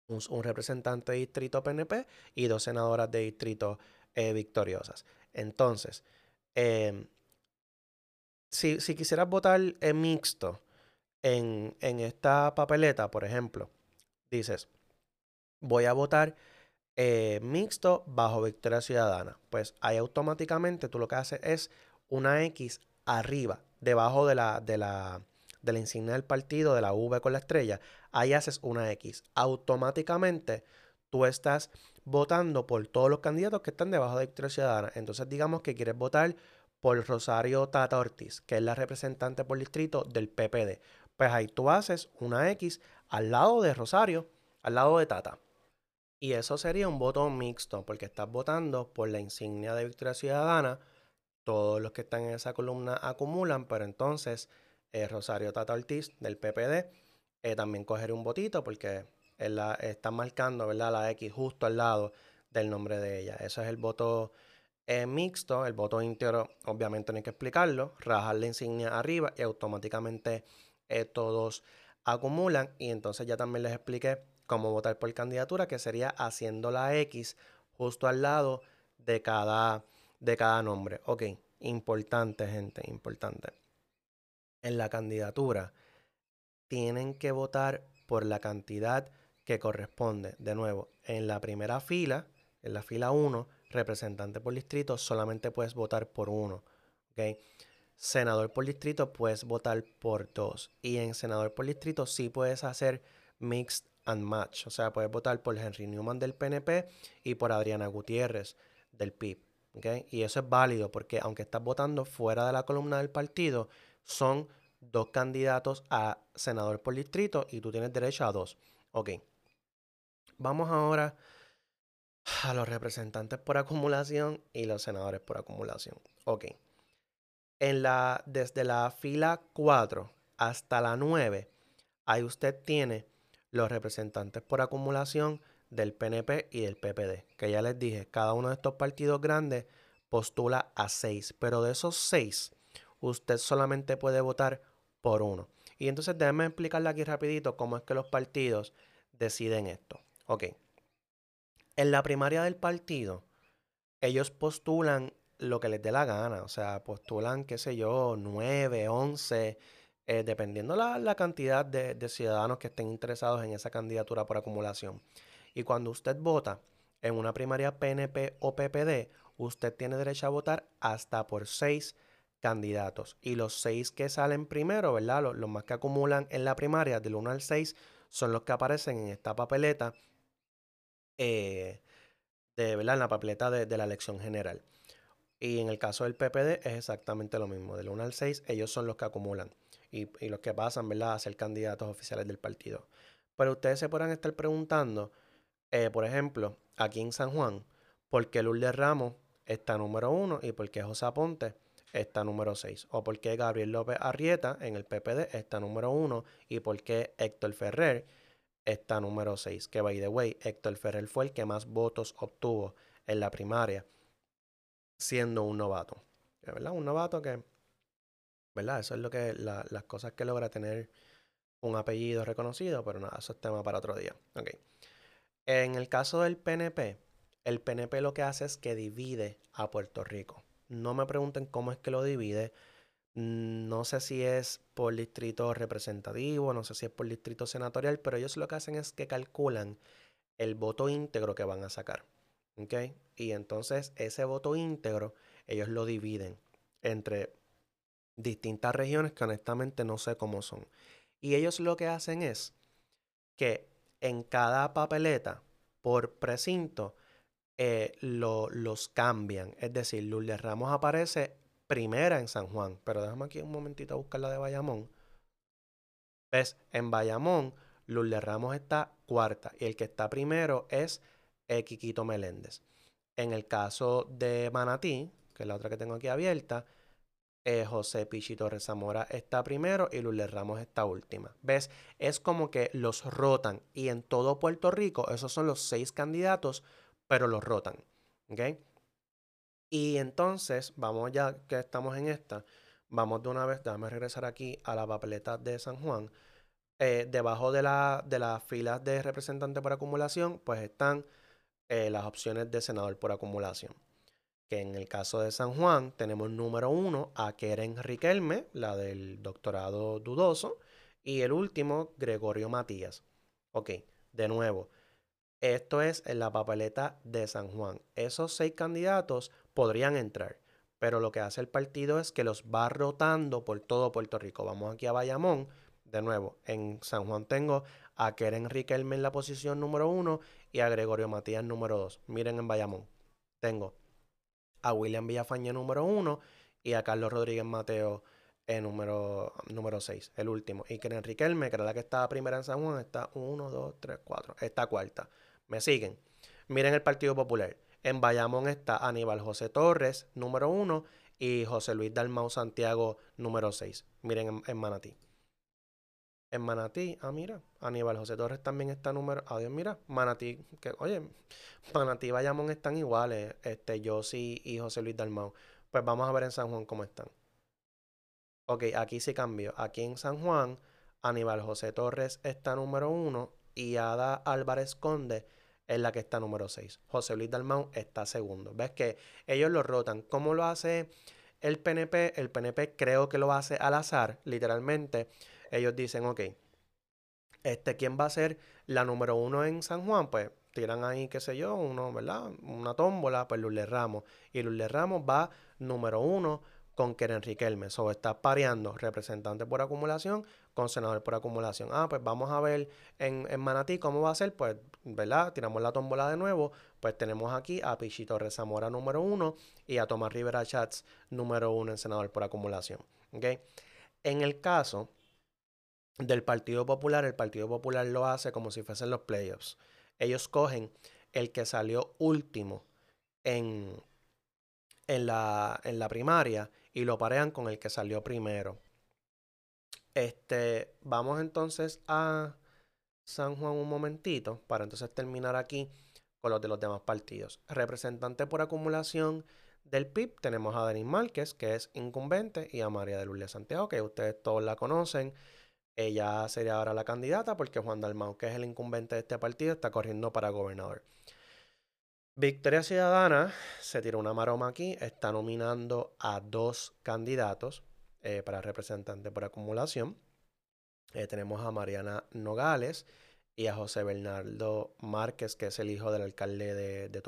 un, representante de distrito PNP y dos senadoras de distrito eh, victoriosas. Entonces, em, si, si, quisieras votar en mixto en, en esta papeleta, por ejemplo, dices, voy a votar eh, mixto bajo Victoria Ciudadana. Pues ahí automáticamente tú lo que haces es una X arriba, debajo de la, de la, de la insignia del partido, de la V con la estrella. Ahí haces una X. Automáticamente tú estás votando por todos los candidatos que están debajo de Victoria Ciudadana. Entonces digamos que quieres votar por Rosario Tata Ortiz, que es la representante por distrito del PPD. Pues ahí tú haces una X al lado de Rosario, al lado de Tata. Y eso sería un voto mixto, porque estás votando por la insignia de Victoria Ciudadana. Todos los que están en esa columna acumulan, pero entonces eh, Rosario Tata Ortiz del PPD eh, también cogería un votito porque él la, está marcando ¿verdad? la X justo al lado del nombre de ella. Eso es el voto eh, mixto, el voto íntegro, obviamente no hay que explicarlo. Rajar la insignia arriba y automáticamente todos acumulan. Y entonces ya también les expliqué cómo votar por candidatura, que sería haciendo la X justo al lado de cada, de cada nombre. Ok, importante gente, importante. En la candidatura tienen que votar por la cantidad que corresponde. De nuevo, en la primera fila, en la fila 1, representante por distrito, solamente puedes votar por uno. ¿okay? Senador por distrito puedes votar por dos. Y en senador por distrito sí puedes hacer mixed and match. O sea, puedes votar por Henry Newman del PNP y por Adriana Gutiérrez del PIB. Y eso es válido porque aunque estás votando fuera de la columna del partido, son dos candidatos a senador por distrito y tú tienes derecho a dos. Ok. Vamos ahora a los representantes por acumulación y los senadores por acumulación. Ok. En la, desde la fila 4 hasta la 9, ahí usted tiene los representantes por acumulación del PNP y del PPD. Que ya les dije, cada uno de estos partidos grandes postula a seis, pero de esos seis, usted solamente puede votar por uno. Y entonces déjenme explicarle aquí rapidito cómo es que los partidos deciden esto. Ok. En la primaria del partido, ellos postulan lo que les dé la gana. O sea, postulan, qué sé yo, 9, 11 eh, dependiendo la, la cantidad de, ciudadanos que estén interesados en esa candidatura por acumulación. Y cuando usted vota en una primaria PNP o PPD, usted tiene derecho a votar hasta por seis candidatos. Y los seis que salen primero, ¿verdad? Los, más que acumulan en la primaria, del 1 al 6, son los que aparecen en esta papeleta, eh, de, ¿verdad? En la papeleta de, de la elección general. Y en el caso del PPD es exactamente lo mismo. Del 1 al 6, ellos son los que acumulan y, los que pasan, ¿verdad?, a ser candidatos oficiales del partido. Pero ustedes se podrán estar preguntando, eh, por ejemplo, aquí en San Juan, ¿por qué Lourdes Ramos está número uno y por qué José Aponte está número 6? ¿O por qué Gabriel López Arrieta en el PPD está número uno y por qué Héctor Ferrer está número 6? Que, by the way, Héctor Ferrer fue el que más votos obtuvo en la primaria siendo un novato. ¿Verdad? Un novato que ¿verdad? Eso es lo que las cosas que logra tener un apellido reconocido, pero nada, eso es tema para otro día. Ok. En el caso del PNP, el PNP lo que hace es que divide a Puerto Rico. No me pregunten cómo es que lo divide. Mm, no sé si es por distrito representativo, no sé si es por distrito senatorial, pero ellos lo que hacen es que calculan el voto íntegro que van a sacar. Y entonces ese voto íntegro ellos lo dividen entre distintas regiones que honestamente no sé cómo son. Y ellos lo que hacen es que en cada papeleta por precinto eh, los cambian. Es decir, Lourdes Ramos aparece primera en San Juan. Pero déjame aquí un momentito a buscar la de Bayamón. ¿Ves? En Bayamón, Lourdes Ramos está cuarta. Y el que está primero es eh, Quiquito Meléndez. En el caso de Manatí, que es la otra que tengo aquí abierta, eh, José Pichito Rezamora está primero y Lourdes Ramos está última. ¿Ves? Es como que los rotan y en todo Puerto Rico esos son los seis candidatos, pero los rotan. ¿Ok? Y entonces, vamos ya que estamos en esta, vamos de una vez, déjame regresar aquí a la papeleta de San Juan. Eh, debajo de, la, de las filas de representante por acumulación, pues están eh, las opciones de senador por acumulación que en el caso de San Juan tenemos número uno a Keren Riquelme, la del doctorado dudoso, y el último, Gregorio Matías. Ok, de nuevo, esto es en la papeleta de San Juan. Esos seis candidatos podrían entrar, pero lo que hace el partido es que los va rotando por todo Puerto Rico. Vamos aquí a Bayamón. De nuevo, en San Juan tengo a Keren Riquelme en la posición número uno y a Gregorio Matías número dos. Miren en Bayamón. Tengo a William Villafañe número uno y a Carlos Rodríguez Mateo en número, número 6, el último. Y que Enrique Elme, que era la que estaba primera en San Juan, está 1, 2, 3, 4. Está cuarta. Me siguen. Miren el Partido Popular. En Bayamón está Aníbal José Torres, número 1, y José Luis Dalmau Santiago, número 6. Miren en Manatí. En Manatí, ah, mira, Aníbal José Torres también está número. Adiós, mira, Manatí, que, oye, Manatí y Bayamón están iguales, este, sí y José Luis Dalmau. Pues vamos a ver en San Juan cómo están. Ok, aquí sí cambió. Aquí en San Juan, Aníbal José Torres está número uno y Ada Álvarez Conde es la que está número 6. José Luis Dalmau está segundo. ¿Ves que ellos lo rotan? ¿Cómo lo hace el PNP? El PNP creo que lo hace al azar, literalmente ellos dicen, ok, este, ¿quién va a ser la número uno en San Juan? Pues tiran ahí, qué sé yo, uno, ¿verdad? Una tómbola, pues Lourdes Ramos. Y Lourdes Ramos va número uno con Keren Riquelme. O está pareando representante por acumulación con senador por acumulación. Ah, pues vamos a ver en, en, Manatí cómo va a ser. Pues, ¿verdad? Tiramos la tómbola de nuevo. Pues tenemos aquí a Pichito Rezamora número uno y a Tomás Rivera Chats número uno en senador por acumulación. ¿Ok? En el caso del Partido Popular, el Partido Popular lo hace como si fuesen los playoffs. Ellos cogen el que salió último en, en, la, en la primaria y lo parean con el que salió primero. Este, vamos entonces a San Juan un momentito para entonces terminar aquí con los de los demás partidos. Representante por acumulación del PIB tenemos a Denis Márquez, que es incumbente, y a María de Lourdes Santiago, que ustedes todos la conocen. Ella sería ahora la candidata porque Juan Dalmau, que es el incumbente de este partido, está corriendo para gobernador. Victoria Ciudadana se tiró una maroma aquí, está nominando a dos candidatos eh, para representante por acumulación. Eh, tenemos a Mariana Nogales y a José Bernardo Márquez, que es el hijo del alcalde de, de.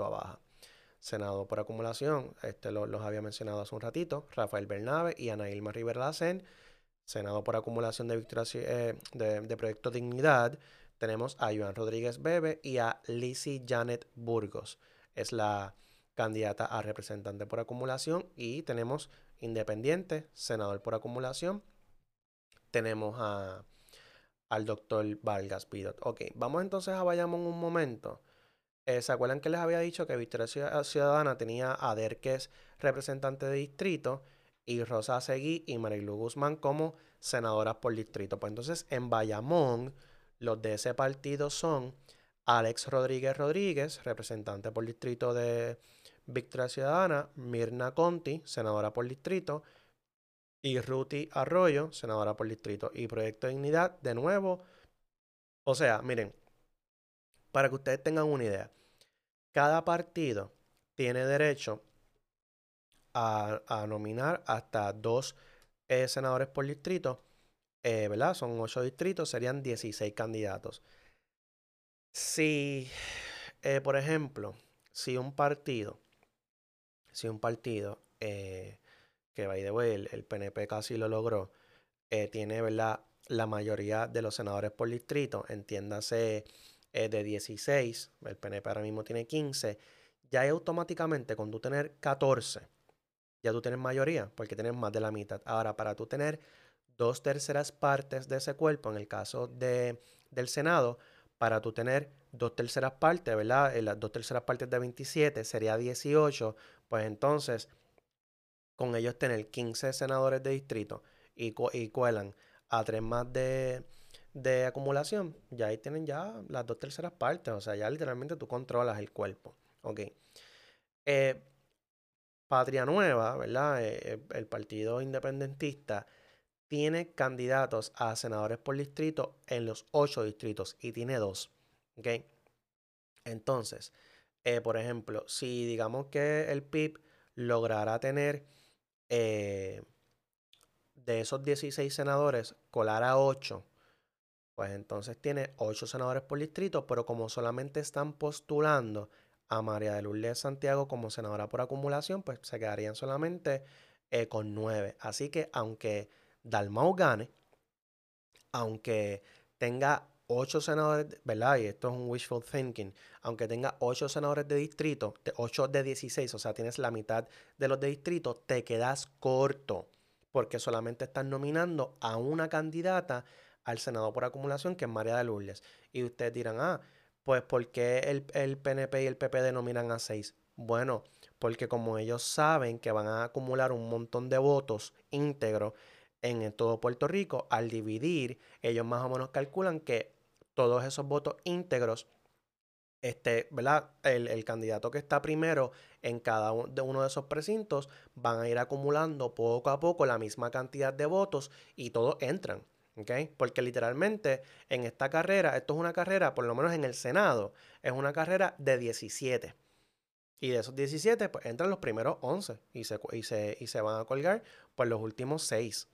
Senado por acumulación, este los había mencionado hace un ratito, Rafael Bernabe y Ana Ilma Rivera Lacen Senado por acumulación de victorias eh, de, Proyecto Dignidad, tenemos a Joan Rodríguez Bebe y a Lizzie Janet Burgos. Es la candidata a representante por acumulación. Y tenemos independiente, senador por acumulación. Tenemos a, al doctor Vargas Pidot. Ok, vamos entonces a vayamos un momento. Eh, ¿Se acuerdan que les había dicho que Victoria Ciudadana tenía a Derques representante de distrito? y Rosa Seguí y Marilu Guzmán como senadoras por distrito. Pues entonces en Bayamón los de ese partido son Alex Rodríguez Rodríguez, representante por distrito de Victoria Ciudadana, Mirna Conti, senadora por distrito, y Ruti Arroyo, senadora por distrito. Y Proyecto de Dignidad, de nuevo. O sea, miren, para que ustedes tengan una idea, cada partido tiene derecho a, nominar hasta dos eh, senadores por distrito, eh, ¿verdad? Son ocho distritos, serían 16 candidatos. Si, eh, por ejemplo, si un partido, si un partido, que by the way, el, el, PNP casi lo logró, tiene, ¿verdad? La mayoría de los senadores por distrito, entiéndase de 16, el PNP ahora mismo tiene 15, ya automáticamente con tú tener 14, ya tú tienes mayoría, porque tienes más de la mitad. Ahora, para tú tener dos terceras partes de ese cuerpo, en el caso de, del Senado, para tú tener dos terceras partes, ¿verdad? En las dos terceras partes de 27 sería 18, pues entonces con ellos tener 15 senadores de distrito y, cuelan a tres más de, acumulación, ya ahí tienen ya las dos terceras partes, o sea, ya literalmente tú controlas el cuerpo. Ok. Eh, Patria Nueva, ¿verdad? Eh, eh, el partido independentista tiene candidatos a senadores por distrito en los ocho distritos y tiene dos. Entonces, por ejemplo, si digamos que el PIB lograra tener de esos 16 senadores, colar a 8 pues entonces tiene ocho senadores por distrito, pero como solamente están postulando a María de Lourdes Santiago como senadora por acumulación, pues se quedarían solamente eh, con nueve. Así que aunque Dalmau gane, aunque tenga ocho senadores, ¿verdad? Y esto es un wishful thinking. Aunque tenga ocho senadores de distrito, ocho de 16, o sea, tienes la mitad de los de distrito, te quedas corto. Porque solamente están nominando a una candidata al Senado por acumulación, que es María de Lourdes. Y ustedes dirán, ah, pues ¿por qué el, el PNP y el PP denominan a seis? Bueno, porque como ellos saben que van a acumular un montón de votos íntegros en todo Puerto Rico, al dividir, ellos más o menos calculan que todos esos votos íntegros, este, ¿verdad? El, el, candidato que está primero en cada uno de esos precintos van a ir acumulando poco a poco la misma cantidad de votos y todos entran. Porque literalmente en esta carrera, esto es una carrera, por lo menos en el Senado, es una carrera de 17. Y de esos 17, pues entran los primeros 11 y se, y se, y se van a colgar por los últimos 6.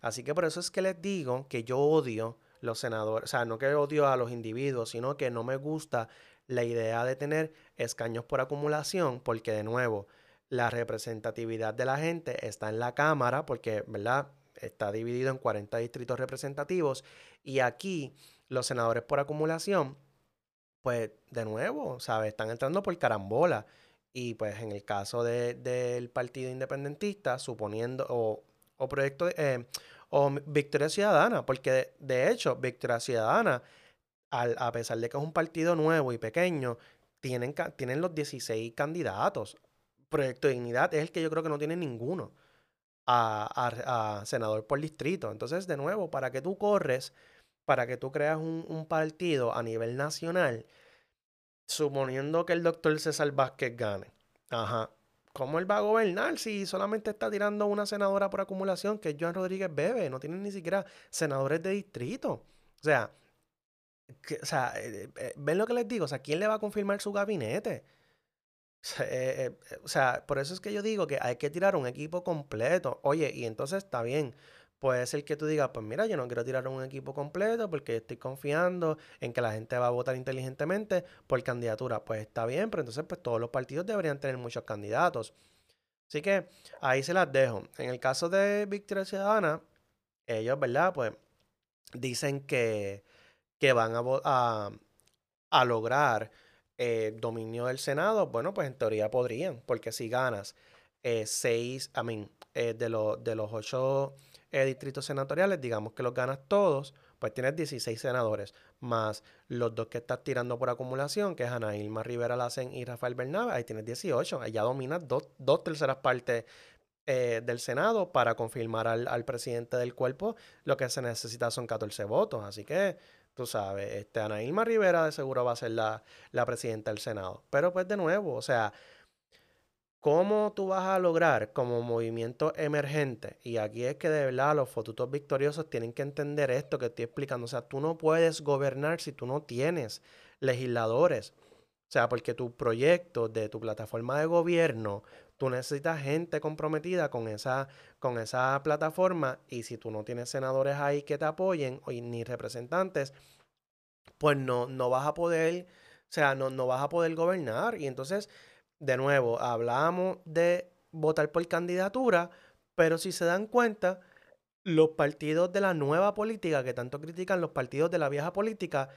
Así que por eso es que les digo que yo odio los senadores, o sea, no que odio a los individuos, sino que no me gusta la idea de tener escaños por acumulación, porque de nuevo, la representatividad de la gente está en la Cámara, porque, ¿verdad? está dividido en 40 distritos representativos y aquí los senadores por acumulación, pues de nuevo, ¿sabes? Están entrando por carambola. Y pues en el caso del Partido Independentista, suponiendo, o, o proyecto, eh, o Victoria Ciudadana, porque de, hecho, Victoria Ciudadana, al, a pesar de que es un partido nuevo y pequeño, tienen, tienen los 16 candidatos. Proyecto de Dignidad es el que yo creo que no tiene ninguno a, senador por distrito. Entonces, de nuevo, para que tú corres, para que tú creas un, partido a nivel nacional, suponiendo que el doctor César Vázquez gane. Ajá. ¿Cómo él va a gobernar si solamente está tirando una senadora por acumulación, que es Joan Rodríguez Bebe? No tienen ni siquiera senadores de distrito. O sea, o sea, eh, eh, ¿ven lo que les digo? O sea, ¿quién le va a confirmar su gabinete? Eh, eh, o sea, por eso es que yo digo que hay que tirar un equipo completo. Oye, y entonces está bien. Puede ser que tú digas, pues mira, yo no quiero tirar un equipo completo porque estoy confiando en que la gente va a votar inteligentemente por candidatura. Pues está bien, pero entonces pues todos los partidos deberían tener muchos candidatos. Así que ahí se las dejo. En el caso de Victoria Ciudadana, ellos, ¿verdad? Pues dicen que, que van a, a, a lograr eh, dominio del Senado, bueno, pues en teoría podrían, porque si ganas eh, seis, I mean, eh, de, de los ocho distritos senatoriales, digamos que los ganas todos, pues tienes 16 senadores, más los dos que estás tirando por acumulación, que es Ana Rivera Lacen y Rafael Bernabe, ahí tienes 18, ahí ya dominas dos, dos terceras partes del Senado para confirmar al, al, presidente del cuerpo, lo que se necesita son 14 votos, así que Tú sabes, este, Ana Irma Rivera de seguro va a ser la, presidenta del Senado. Pero pues de nuevo, o sea, ¿Cómo tú vas a lograr como movimiento emergente? Y aquí es que de verdad los fotutos victoriosos tienen que entender esto que estoy explicando. O sea, tú no puedes gobernar si tú no tienes legisladores. O sea, porque tu proyecto de tu plataforma de gobierno, tú necesitas gente comprometida con esa, con esa plataforma y si tú no tienes senadores ahí que te apoyen ni representantes, pues no, no vas a poder, o sea, no, no vas a poder gobernar. Y entonces de nuevo, hablamos de votar por candidatura, pero si se dan cuenta, los partidos de la nueva política que tanto critican los partidos de la vieja política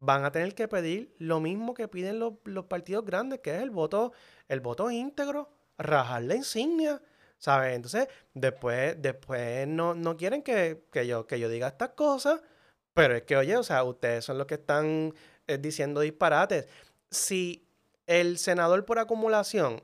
van a tener que pedir lo mismo que piden los, partidos grandes, que es el voto, el voto íntegro, rajar la insignia. ¿Sabes? Entonces, después, después no, no quieren que, yo, que yo diga estas cosas, pero es que, oye, o sea, ustedes son los que están eh, diciendo disparates. Si el senador por acumulación,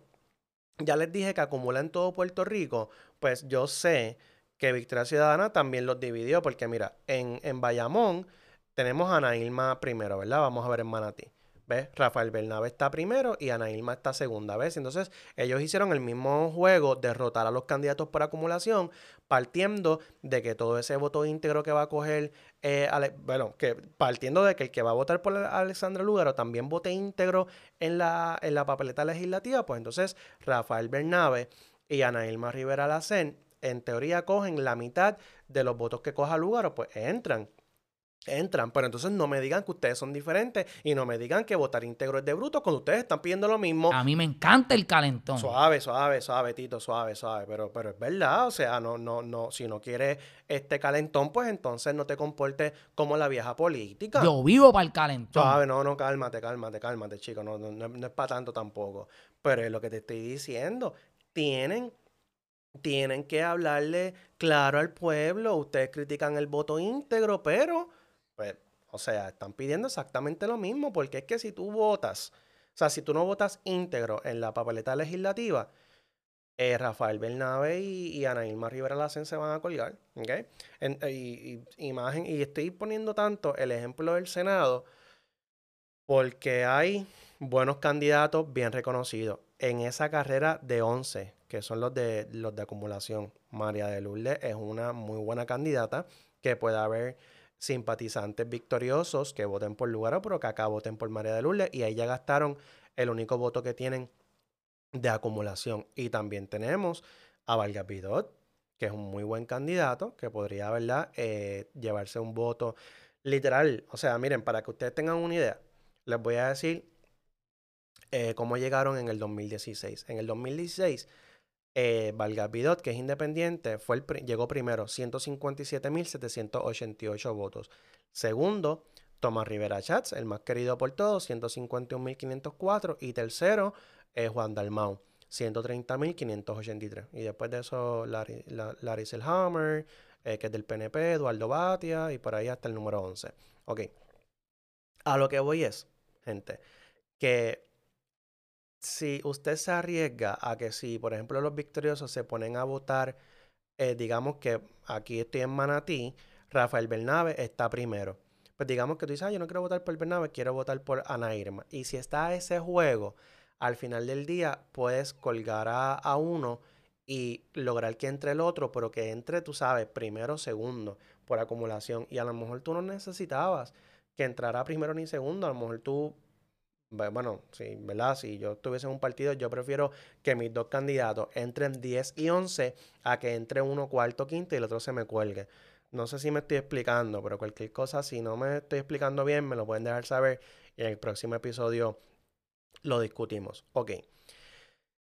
ya les dije que acumula en todo Puerto Rico, pues yo sé que Victoria Ciudadana también los dividió, porque mira, en, en Bayamón tenemos a Ana primero, ¿verdad? Vamos a ver en Manatí. ¿Ves? Rafael Bernabe está primero y Ana Ilma está segunda vez. Entonces, ellos hicieron el mismo juego, derrotar a los candidatos por acumulación, partiendo de que todo ese voto íntegro que va a coger, eh, bueno, que partiendo de que el que va a votar por Alexandra Lugaro también vote íntegro en la, en la papeleta legislativa, pues entonces Rafael Bernabe y Ana Ilma Rivera Lacen, en teoría, cogen la mitad de los votos que coja Lugaro, pues entran entran, pero entonces no me digan que ustedes son diferentes y no me digan que votar íntegro es de bruto cuando ustedes están pidiendo lo mismo. A mí me encanta el calentón. Suave, suave, suave, Tito, suave, suave, pero, pero es verdad, o sea, no, no, no, si no quieres este calentón, pues entonces no te comportes como la vieja política. Yo vivo para el calentón. Suave, no, no, cálmate, cálmate, cálmate, chico, no, no, no es para tanto tampoco. Pero es lo que te estoy diciendo, tienen tienen que hablarle claro al pueblo. Ustedes critican el voto íntegro, pero pues, o sea, están pidiendo exactamente lo mismo, porque es que si tú votas, o sea, si tú no votas íntegro en la papeleta legislativa, eh, Rafael Bernabe y, y Ana Irma Rivera Lacen se van a colgar, ¿ok? y, imagen, y estoy poniendo tanto el ejemplo del Senado, porque hay buenos candidatos bien reconocidos en esa carrera de 11, que son los de, los de acumulación. María de Lourdes es una muy buena candidata que puede haber simpatizantes victoriosos que voten por Lugaro, pero que acá voten por María de Lourdes y ahí ya gastaron el único voto que tienen de acumulación. Y también tenemos a Vargas Vidot, que es un muy buen candidato, que podría, ¿verdad?, eh, llevarse un voto literal. O sea, miren, para que ustedes tengan una idea, les voy a decir eh, cómo llegaron en el 2016. En el 2016 eh, Vidot, que es independiente, fue el llegó primero, 157.788 votos. Segundo, Tomás Rivera Chats, el más querido por todos, 151.504. Y tercero, es Juan Dalmau, 130.583. Y después de eso, Larry, Larry Selhammer, eh, que es del PNP, Eduardo Batia, y por ahí hasta el número 11. Ok. A lo que voy es, gente, que si usted se arriesga a que si, por ejemplo, los victoriosos se ponen a votar, eh, digamos que aquí estoy en Manatí, Rafael Bernabe está primero. Pues digamos que tú dices, ah, yo no quiero votar por Bernabe, quiero votar por Ana Irma. Y si está ese juego, al final del día puedes colgar a, a uno y lograr que entre el otro, pero que entre, tú sabes, primero segundo por acumulación. Y a lo mejor tú no necesitabas que entrara primero ni segundo, a lo mejor tú bueno, sí, ¿verdad? Si yo estuviese en un partido, yo prefiero que mis dos candidatos entren 10 y 11 a que entre uno cuarto, quinto y el otro se me cuelgue. No sé si me estoy explicando, pero cualquier cosa, si no me estoy explicando bien, me lo pueden dejar saber y en el próximo episodio lo discutimos. Ok.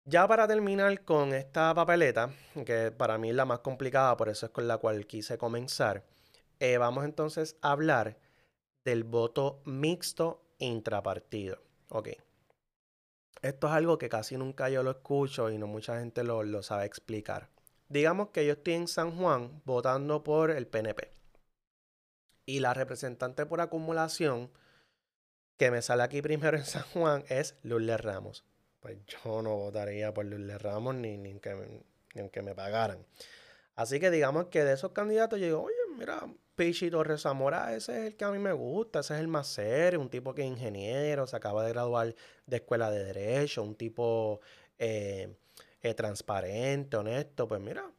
Ya para terminar con esta papeleta, que para mí es la más complicada, por eso es con la cual quise comenzar, eh, vamos entonces a hablar del voto mixto intrapartido. Ok. Esto es algo que casi nunca yo lo escucho y no mucha gente lo, sabe explicar. Digamos que yo estoy en San Juan votando por el PNP. Y la representante por acumulación que me sale aquí primero en San Juan es Lourdes Ramos. Pues yo no votaría por Lourdes Ramos ni, ni, que, ni aunque me pagaran. Así que digamos que de esos candidatos yo digo, oye, mira, Pichi Torres Zamora, ese es el que a mí me gusta, ese es el más serio, un tipo que es ingeniero, se acaba de graduar de escuela de derecho, un tipo, eh, eh, transparente, honesto, pues mira,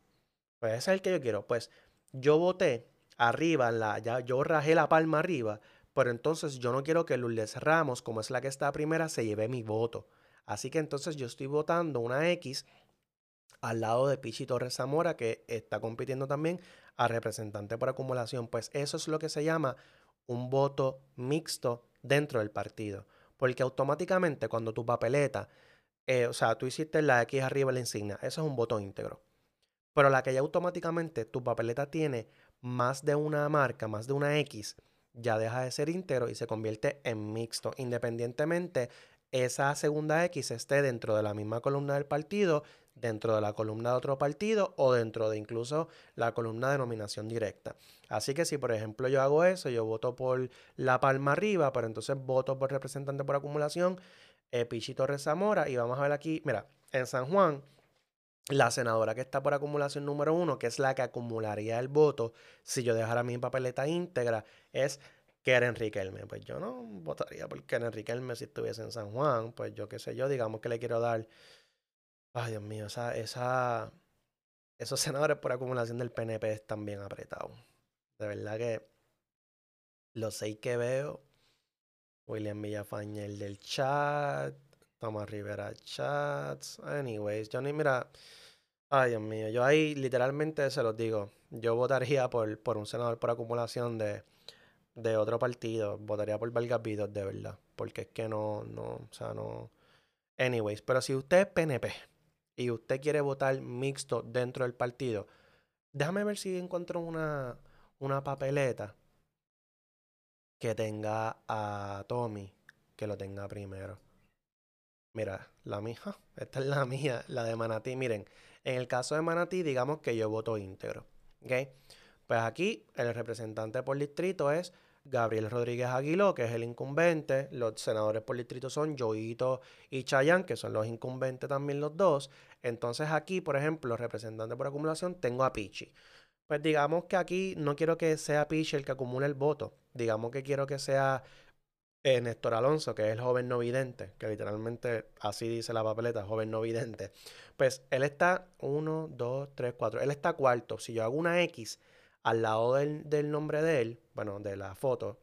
pues ese es el que yo quiero. Pues yo voté arriba, la, ya, yo rajé la palma arriba, pero entonces yo no quiero que Lourdes Ramos, como es la que está primera, se lleve mi voto. Así que entonces yo estoy votando una X al lado de Pichi Torres Zamora, que está compitiendo también a representante por acumulación. Pues eso es lo que se llama un voto mixto dentro del partido. Porque automáticamente cuando tu papeleta, eh, o sea, tú hiciste la X arriba la insignia, eso es un voto íntegro. Pero la que ya automáticamente tu papeleta tiene más de una marca, más de una X, ya deja de ser íntegro y se convierte en mixto, independientemente esa segunda X esté dentro de la misma columna del partido, dentro de la columna de otro partido o dentro de incluso la columna de nominación directa. Así que si por ejemplo yo hago eso, yo voto por la palma arriba, pero entonces voto por representante por acumulación, eh, Pichito Rezamora, y vamos a ver aquí, mira, en San Juan, la senadora que está por acumulación número uno, que es la que acumularía el voto si yo dejara mi papeleta íntegra, es Keren Riquelme. Pues yo no votaría por Keren Riquelme si estuviese en San Juan, pues yo qué sé yo, digamos que le quiero dar Ay, Dios mío, esa, esa, esos senadores por acumulación del PNP están bien apretados. De verdad que los seis que veo, William Villafaña, el del chat, Tomás Rivera Chats, anyways, Johnny, mira, ay Dios mío, yo ahí literalmente se los digo, yo votaría por, por un senador por acumulación de, de otro partido, votaría por Vargas de verdad, porque es que no, no, o sea, no, anyways, pero si usted es PNP, y usted quiere votar mixto dentro del partido, déjame ver si encuentro una, una papeleta que tenga a Tommy, que lo tenga primero. Mira, la mía, esta es la mía, la de Manatí. Miren, en el caso de Manatí, digamos que yo voto íntegro. ¿Ok? Pues aquí el representante por distrito es Gabriel Rodríguez Aguiló, que es el incumbente. Los senadores por distrito son Joito y Chayán, que son los incumbentes también los dos. Entonces aquí, por ejemplo, representante por acumulación, tengo a Pichi. Pues digamos que aquí no quiero que sea Pichi el que acumule el voto. Digamos que quiero que sea eh, Néstor Alonso, que es el joven no vidente, que literalmente así dice la papeleta, joven no vidente. Pues él está uno, dos, tres, cuatro. Él está cuarto. Si yo hago una X al lado del, nombre de él, bueno, de la foto,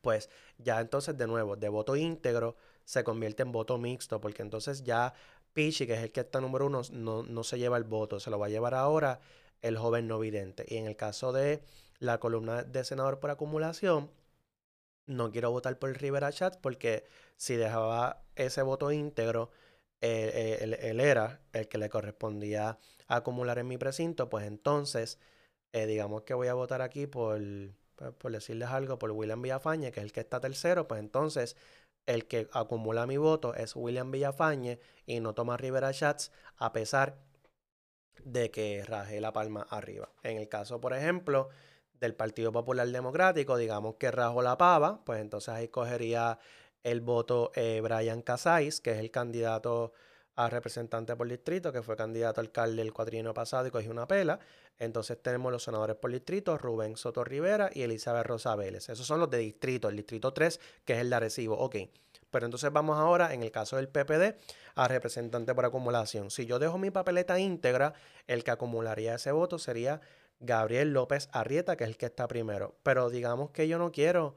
pues ya entonces de nuevo, de voto íntegro se convierte en voto mixto, porque entonces ya Pichi, que es el que está número uno, no, no, se lleva el voto, se lo va a llevar ahora el joven no vidente. Y en el caso de la columna de senador por acumulación, no quiero votar por Rivera Chat porque si dejaba ese voto íntegro, eh, eh, él, era el que le correspondía acumular en mi precinto, pues entonces eh, digamos que voy a votar aquí por, pues, por decirles algo, por William Villafañe, que es el que está tercero, pues entonces el que acumula mi voto es William Villafañe y no Tomás Rivera Chats, a pesar de que raje la palma arriba. En el caso, por ejemplo, del Partido Popular Democrático, digamos que rajo la pava, pues entonces ahí cogería el voto eh, Brian Casais, que es el candidato a representante por distrito, que fue candidato alcalde el cuatrienio pasado y cogió una pela. Entonces tenemos los senadores por distrito, Rubén Soto Rivera y Elizabeth Rosa. Esos son los de distrito, el distrito 3, que es el de Arecibo. Ok. Pero entonces vamos ahora, en el caso del PPD, a representante por acumulación. Si yo dejo mi papeleta íntegra, el que acumularía ese voto sería Gabriel López Arrieta, que es el que está primero. Pero digamos que yo no quiero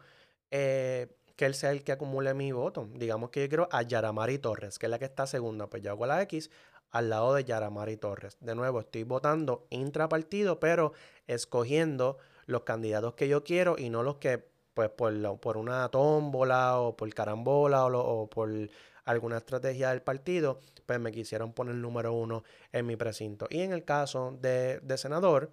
eh, que él sea el que acumule mi voto. Digamos que yo quiero a Yaramari Torres, que es la que está segunda. Pues yo hago la X al lado de Yaramari Torres. De nuevo, estoy votando intrapartido, pero escogiendo los candidatos que yo quiero y no los que, pues, por, por una tómbola o por carambola o, por alguna estrategia del partido, pues me quisieron poner número uno en mi precinto. Y en el caso de, de senador,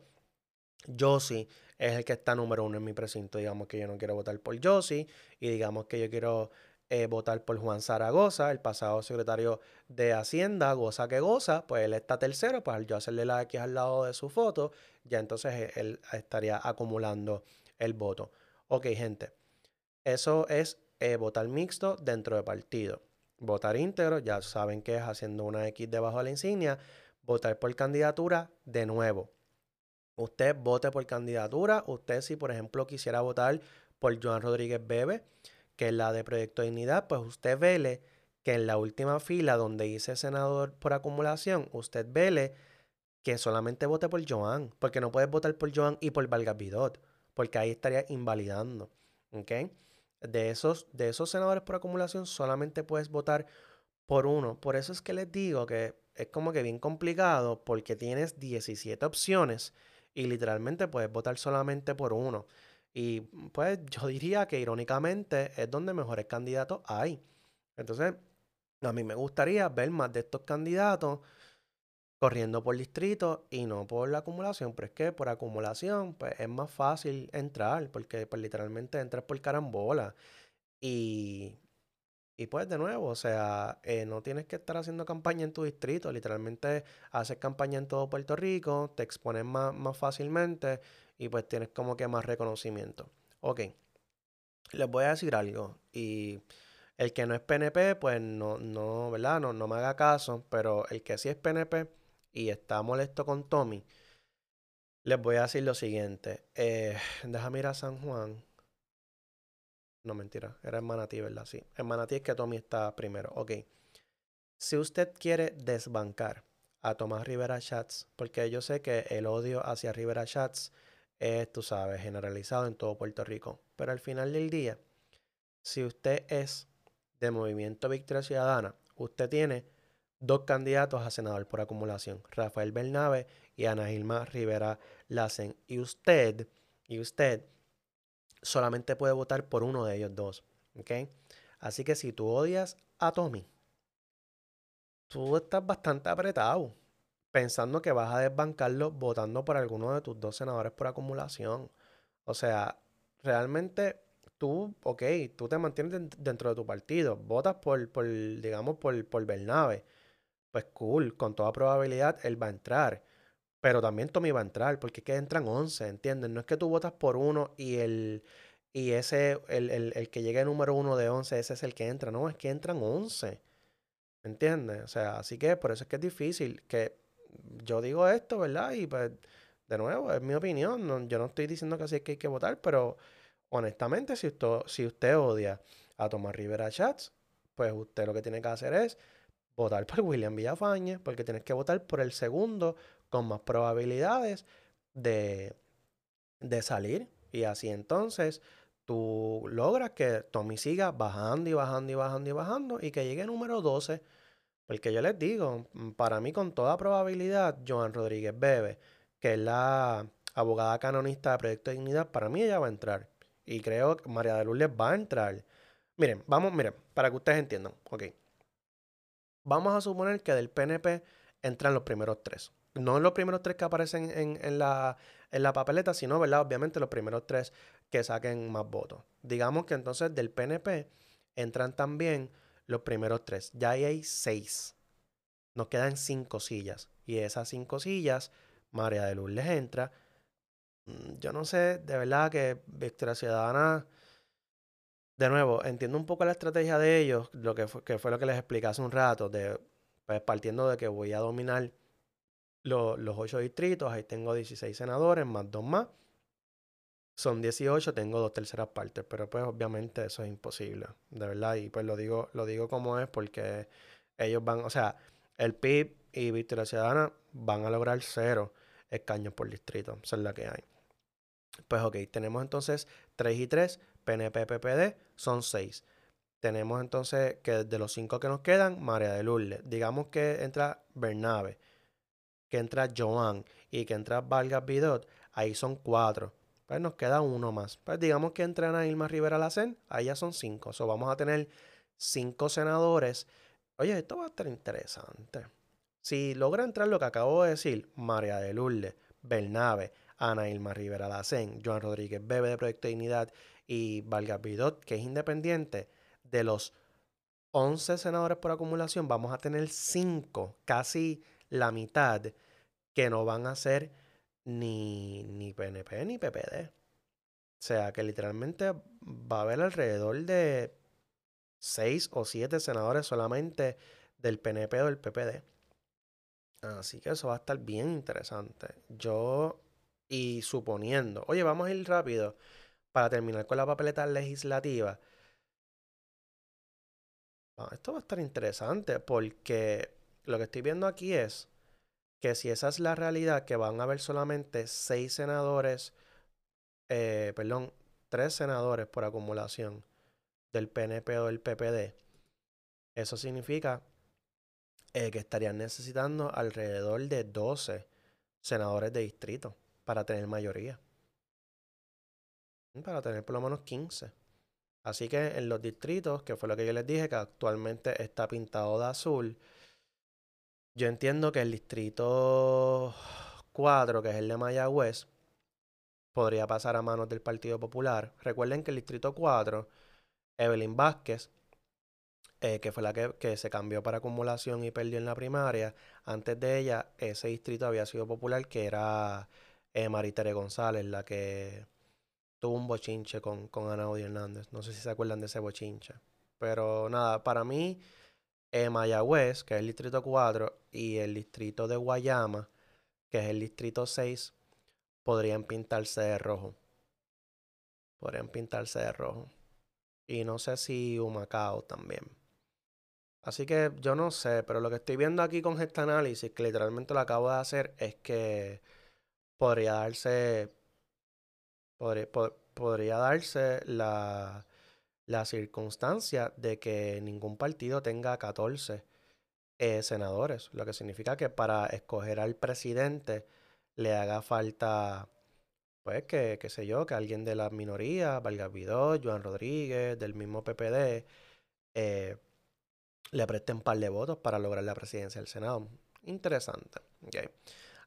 Josie es el que está número uno en mi precinto. Digamos que yo no quiero votar por Josie y digamos que yo quiero eh, votar por Juan Zaragoza, el pasado secretario de Hacienda, goza que goza, pues él está tercero, pues al yo hacerle la X al lado de su foto, ya entonces eh, él estaría acumulando el voto. Ok, gente, eso es eh, votar mixto dentro de partido. Votar íntegro, ya saben que es haciendo una X debajo de la insignia. Votar por candidatura, de nuevo Usted vote por candidatura. Usted, si por ejemplo quisiera votar por Joan Rodríguez Bebe, que es la de Proyecto Dignidad, pues usted vele que en la última fila donde dice senador por acumulación, usted vele que solamente vote por Joan, porque no puedes votar por Joan y por Vargas Vidot, porque ahí estaría invalidando. ¿Ok? De esos, de esos senadores por acumulación solamente puedes votar por uno. Por eso es que les digo que es como que bien complicado porque tienes 17 opciones y literalmente puedes votar solamente por uno. Y pues yo diría que irónicamente es donde mejores candidatos hay. Entonces, a mí me gustaría ver más de estos candidatos corriendo por distrito y no por la acumulación, pero es que por acumulación pues es más fácil entrar porque pues literalmente entras por carambola y, y pues de nuevo, o sea, eh, no tienes que estar haciendo campaña en tu distrito, literalmente haces campaña en todo Puerto Rico, te expones más, más fácilmente y pues tienes como que más reconocimiento. Ok, les voy a decir algo y el que no es PNP pues no, no, ¿verdad? No, no me haga caso, pero el que sí es PNP y está molesto con Tommy, les voy a decir lo siguiente. Eh, déjame a San Juan. No, mentira. Era en Manatí, ¿verdad? Sí. En Manatí es que Tommy está primero. Ok. Si usted quiere desbancar a Tomás Rivera Chats, porque yo sé que el odio hacia Rivera Chats es, tú sabes, generalizado en todo Puerto Rico. Pero al final del día, si usted es de Movimiento Victoria Ciudadana, usted tiene dos candidatos a senador por acumulación, Rafael Bernabe y Ana Gilma Rivera Lacen. Y usted, y usted solamente puede votar por uno de ellos dos. ¿Ok? Así que si tú odias a Tommy, tú estás bastante apretado pensando que vas a desbancarlo votando por alguno de tus dos senadores por acumulación. O sea, realmente tú, ok, tú te mantienes dentro de tu partido, votas por, por digamos, por, por Bernabe pues cool, con toda probabilidad él va a entrar. Pero también Tommy va a entrar, porque es que entran 11, ¿entiendes? No es que tú votas por uno y el y ese, el, el, que llegue número uno de 11, ese es el que entra. No, es que entran 11. ¿Entiendes? O sea, así que por eso es que es difícil. Que yo digo esto, ¿verdad? Y pues, de nuevo, es mi opinión. yo no estoy diciendo que así es que hay que votar, pero honestamente, si usted, si usted odia a Tomás Rivera Chats, pues usted lo que tiene que hacer es votar por William Villafañe, porque tienes que votar por el segundo con más probabilidades de, de salir. Y así entonces tú logras que Tommy siga bajando y bajando y bajando y bajando y que llegue número 12. Porque yo les digo, mm, para mí con toda probabilidad, Joan Rodríguez Bebe, que es la abogada canonista de Proyecto de Dignidad, para mí ella va a entrar. Y creo que María de Lourdes va a entrar. Miren, vamos, miren, para que ustedes entiendan. Ok. Vamos a suponer que del PNP entran los primeros tres. No los primeros tres que aparecen en, la, en la papeleta, sino, ¿verdad? Obviamente los primeros tres que saquen más votos. Digamos que entonces del PNP entran también los primeros tres. Ya ahí hay seis. Nos quedan cinco sillas. Y esas cinco sillas, María de Lourdes entra. Mm, yo no sé, de verdad que Victoria Ciudadana de nuevo, entiendo un poco la estrategia de ellos, lo que fue, que fue lo que les expliqué hace un rato, de, pues, partiendo de que voy a dominar los ocho distritos, ahí tengo 16 senadores, más dos más. Son 18, tengo dos terceras partes, pero pues obviamente eso es imposible, de verdad, y pues lo digo, lo digo como es porque ellos van, o sea, el PIB y Victoria Ciudadana van a lograr cero escaños por distrito, esa es la que hay. Pues ok, tenemos entonces 3 y 3, PNP, PPD, son 6. Tenemos entonces que de los 5 que nos quedan, María de Lourdes. Digamos que entra Bernabe, que entra Joan y que entra Vargas Bidot, ahí son 4. Pues nos queda uno más. Pues digamos que entra Ana Irma Rivera Lacen, ahí ya son 5. O vamos a tener 5 senadores. Oye, esto va a estar interesante. Si logra entrar lo que acabo de decir, María de Lourdes, Bernabe, Ana Irma Rivera Lacen, Joan Rodríguez Bebe de Proyecto Dignidad y Vargas Bidot, que es independiente, de los 11 senadores por acumulación, vamos a tener 5, casi la mitad, que no van a ser ni, ni PNP ni PPD. O sea que literalmente va a haber alrededor de 6 o 7 senadores solamente del PNP o del PPD. Así que eso va a estar bien interesante. Yo y suponiendo, oye, vamos a ir rápido para terminar con la papeleta legislativa. Ah, esto va a estar interesante porque lo que estoy viendo aquí es que si esa es la realidad, que van a haber solamente seis senadores, eh, perdón, tres senadores por acumulación del PNP o del PPD, eso significa eh, que estarían necesitando alrededor de 12 senadores de distrito para tener mayoría. Para tener por lo menos 15. Así que en los distritos, que fue lo que yo les dije, que actualmente está pintado de azul, yo entiendo que el distrito 4, que es el de Mayagüez, podría pasar a manos del Partido Popular. Recuerden que el distrito 4, Evelyn Vázquez, eh, que fue la que, se cambió para acumulación y perdió en la primaria, antes de ella, ese distrito había sido popular, que era eh, Maritere González, la que tuvo un bochinche con, con Ana Hernández. No sé si se acuerdan de ese bochinche. Pero nada, para mí, eh, Mayagüez, que es el distrito 4, y el distrito de Guayama, que es el distrito 6, podrían pintarse de rojo. Podrían pintarse de rojo. Y no sé si Humacao también. Así que yo no sé, pero lo que estoy viendo aquí con este análisis, que literalmente lo acabo de hacer, es que podría darse podría, darse la, la, circunstancia de que ningún partido tenga 14 eh, senadores, lo que significa que para escoger al presidente le haga falta, pues, que, qué sé yo, que alguien de la minoría, Valga Vidó, Joan Rodríguez, del mismo PPD, eh, le presten un par de votos para lograr la presidencia del Senado. Interesante.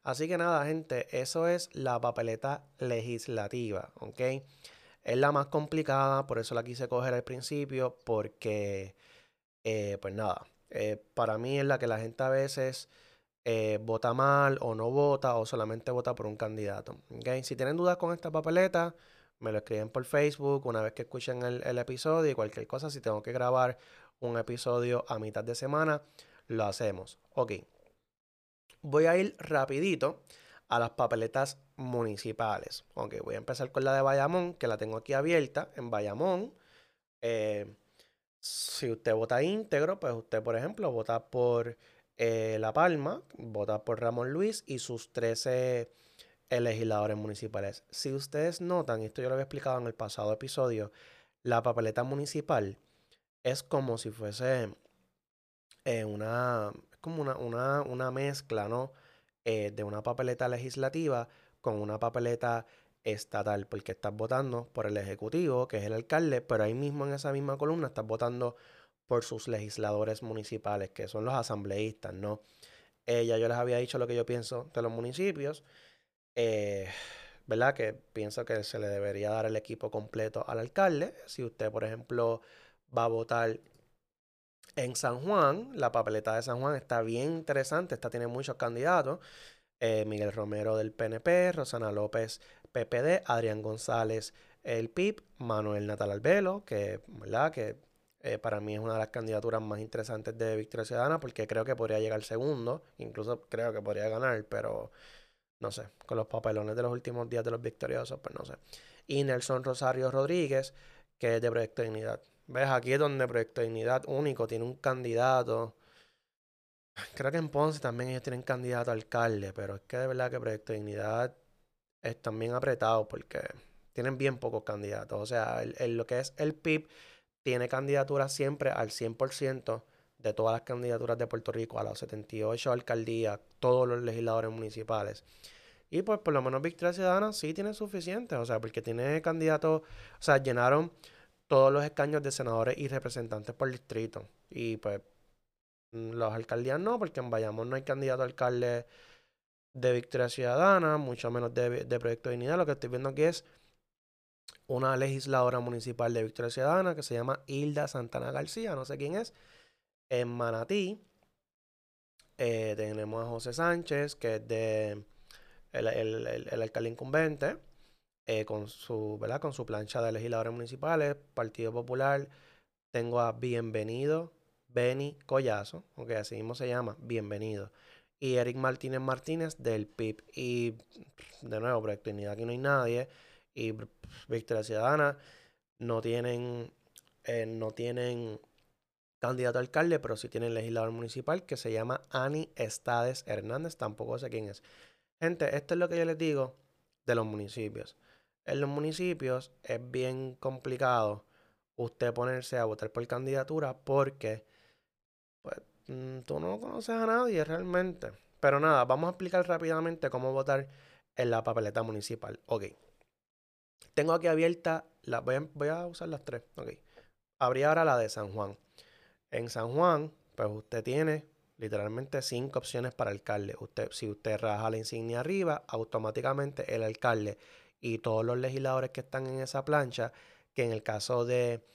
Así que nada, gente, eso es la papeleta legislativa, ¿ok? Es la más complicada, por eso la quise coger al principio, porque, eh, pues nada, eh, para mí es la que la gente a veces eh, vota mal o no vota o solamente vota por un candidato. ¿okay? Si tienen dudas con esta papeleta, me lo escriben por Facebook una vez que escuchen el, el episodio y cualquier cosa, si tengo que grabar un episodio a mitad de semana, lo hacemos. Ok voy a ir rapidito a las papeletas municipales. Ok, voy a empezar con la de Bayamón, que la tengo aquí abierta en Bayamón. Eh, si usted vota íntegro, pues usted, por ejemplo, vota por eh, La Palma, vota por Ramón Luis y sus 13 legisladores municipales. Si ustedes notan, esto yo lo había explicado en el pasado episodio, la papeleta municipal es como si fuese eh, una, como una, una, una mezcla, ¿no? Eh, de una papeleta legislativa con una papeleta estatal, porque estás votando por el Ejecutivo, que es el alcalde, pero ahí mismo en esa misma columna estás votando por sus legisladores municipales, que son los asambleístas, ¿no? Eh, ya yo les había dicho lo que yo pienso de los municipios, eh, ¿verdad? Que pienso que se le debería dar el equipo completo al alcalde. Si usted, por ejemplo, va a votar en San Juan, la papeleta de San Juan está bien interesante, esta tiene muchos candidatos. Eh, Miguel Romero del PNP, Rosana López PPD, Adrián González el PIB, Manuel Natal Albelo, que, eh, para mí es una de las candidaturas más interesantes de Victoria Ciudadana porque creo que podría llegar segundo, incluso creo que podría ganar, pero no sé, con los papelones de los últimos días de los victoriosos, pues no sé. Y Nelson Rosario Rodríguez, que es de Proyecto Dignidad. ¿Ves? Aquí es donde Proyecto Dignidad único tiene un candidato. Creo que en Ponce también ellos tienen candidato a alcalde, pero es que de verdad que Proyecto Dignidad es también apretado porque tienen bien pocos candidatos. O sea, lo que es el PIB tiene candidatura siempre al 100% de todas las candidaturas de Puerto Rico, a las 78 alcaldías, todos los legisladores municipales. Y pues por lo menos Victoria Ciudadana sí tiene suficiente, o sea, porque tiene candidatos, o sea, llenaron todos los escaños de senadores y representantes por distrito. Y pues mm, los alcaldías no, porque en Bayamón no hay candidato a alcalde de Victoria Ciudadana, mucho menos de, de Proyecto de Dignidad. Lo que estoy viendo aquí es una legisladora municipal de Victoria Ciudadana que se llama Hilda Santana García, no sé quién es, en Manatí. Eh, tenemos a José Sánchez, que es de el, el alcalde incumbente. Eh, con, su, ¿verdad? con su plancha de legisladores municipales, Partido Popular. Tengo a Bienvenido, Benny Collazo, aunque así mismo se llama, Bienvenido. Y Eric Martínez Martínez del PIB. Y de nuevo, Proyecto aquí no hay nadie. Y Victoria Ciudadana no tienen, eh, no tienen candidato a alcalde, pero sí tiene legislador municipal que se llama Ani Estades Hernández, tampoco sé quién es. Gente, esto es lo que yo les digo de los municipios. En los municipios es bien complicado usted ponerse a votar por candidatura porque tú no conoces a nadie realmente. Pero nada, vamos a explicar rápidamente cómo votar en la papeleta municipal. Ok. Tengo aquí abierta, la, voy, a, voy a usar las tres. Ok. Abrí ahora la de San Juan. En San Juan, pues usted tiene literalmente cinco opciones para alcalde. Usted, si usted raja la insignia arriba, automáticamente el alcalde y todos los legisladores que están en esa plancha, que en el caso de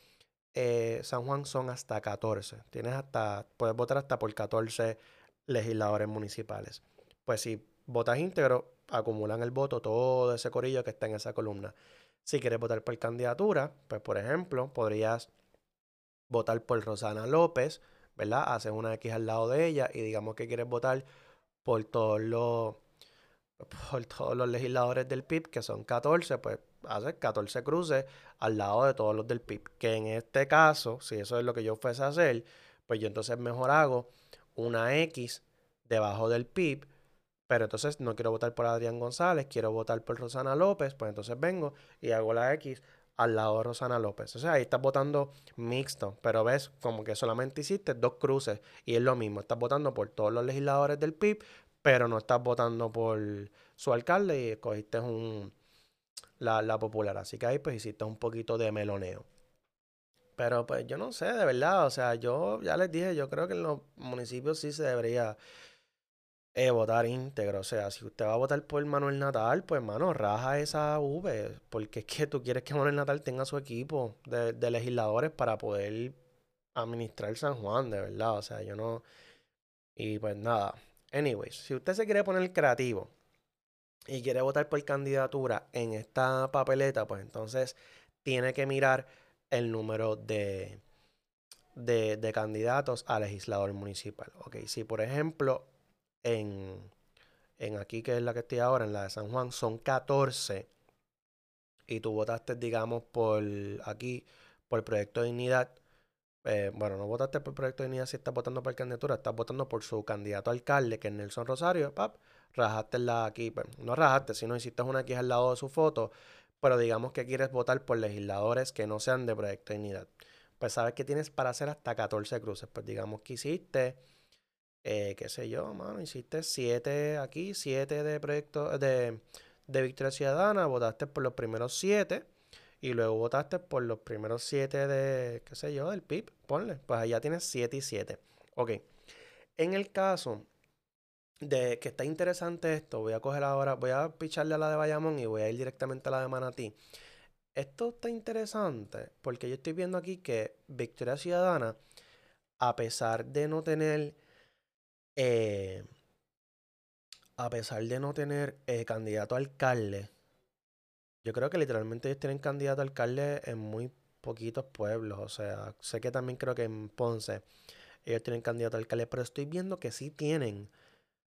eh, San Juan son hasta 14. Tienes hasta, puedes votar hasta por 14 legisladores municipales. Pues si votas íntegro, acumulan el voto todo ese corillo que está en esa columna. Si quieres votar por candidatura, pues por ejemplo, podrías votar por Rosana López, ¿verdad? Haces una X al lado de ella y digamos que quieres votar por todos los por todos los legisladores del PIB, que son 14, pues haces 14 cruces al lado de todos los del PIB. Que en este caso, si eso es lo que yo fuese a hacer, pues yo entonces mejor hago una X debajo del PIB, pero entonces no quiero votar por Adrián González, quiero votar por Rosana López, pues entonces vengo y hago la X al lado de Rosana López. O sea, ahí estás votando mixto, pero ves como que solamente hiciste dos cruces y es lo mismo, estás votando por todos los legisladores del PIB, pero no estás votando por su alcalde y escogiste un, la, la popular. Así que ahí pues hiciste un poquito de meloneo. Pero pues yo no sé, de verdad, o sea, yo ya les dije, yo creo que en los municipios sí se debería eh, votar íntegro. O sea, si usted va a votar por Manuel Natal, pues, mano, raja esa V. Porque es que tú quieres que Manuel Natal tenga su equipo de, de legisladores para poder administrar San Juan, de verdad. O sea, yo no. Y pues nada. Anyways, si usted se quiere poner creativo y quiere votar por candidatura en esta papeleta, pues entonces tiene que mirar el número de, de, candidatos a legislador municipal. Ok, si por ejemplo en, en aquí, que es la que estoy ahora, en la de San Juan, son 14 y tú votaste, digamos, por aquí, por Proyecto de Dignidad, eh, bueno, no votaste por Proyecto de Dignidad si estás votando por candidatura, estás votando por su candidato alcalde, que es Nelson Rosario, pap, rajaste la aquí, pues, no rajaste, sino hiciste una aquí al lado de su foto, pero digamos que quieres votar por legisladores que no sean de Proyecto Dignidad. Pues sabes que tienes para hacer hasta 14 cruces, pues digamos que hiciste eh, qué sé yo, mano, hiciste siete aquí, siete de proyecto de, de Victoria Ciudadana, votaste por los primeros siete y luego votaste por los primeros siete de, qué sé yo, del PIB, ponle, pues allá tienes siete y siete. Ok, en el caso de que está interesante esto, voy a coger ahora, voy a picharle a la de Bayamón y voy a ir directamente a la de Manatí. Esto está interesante porque yo estoy viendo aquí que Victoria Ciudadana, a pesar de no tener eh, a pesar de no tener eh, candidato a alcalde, yo creo que literalmente ellos tienen candidato a alcalde en muy poquitos pueblos. O sea, sé que también creo que en Ponce ellos tienen candidato a alcalde, pero estoy viendo que sí tienen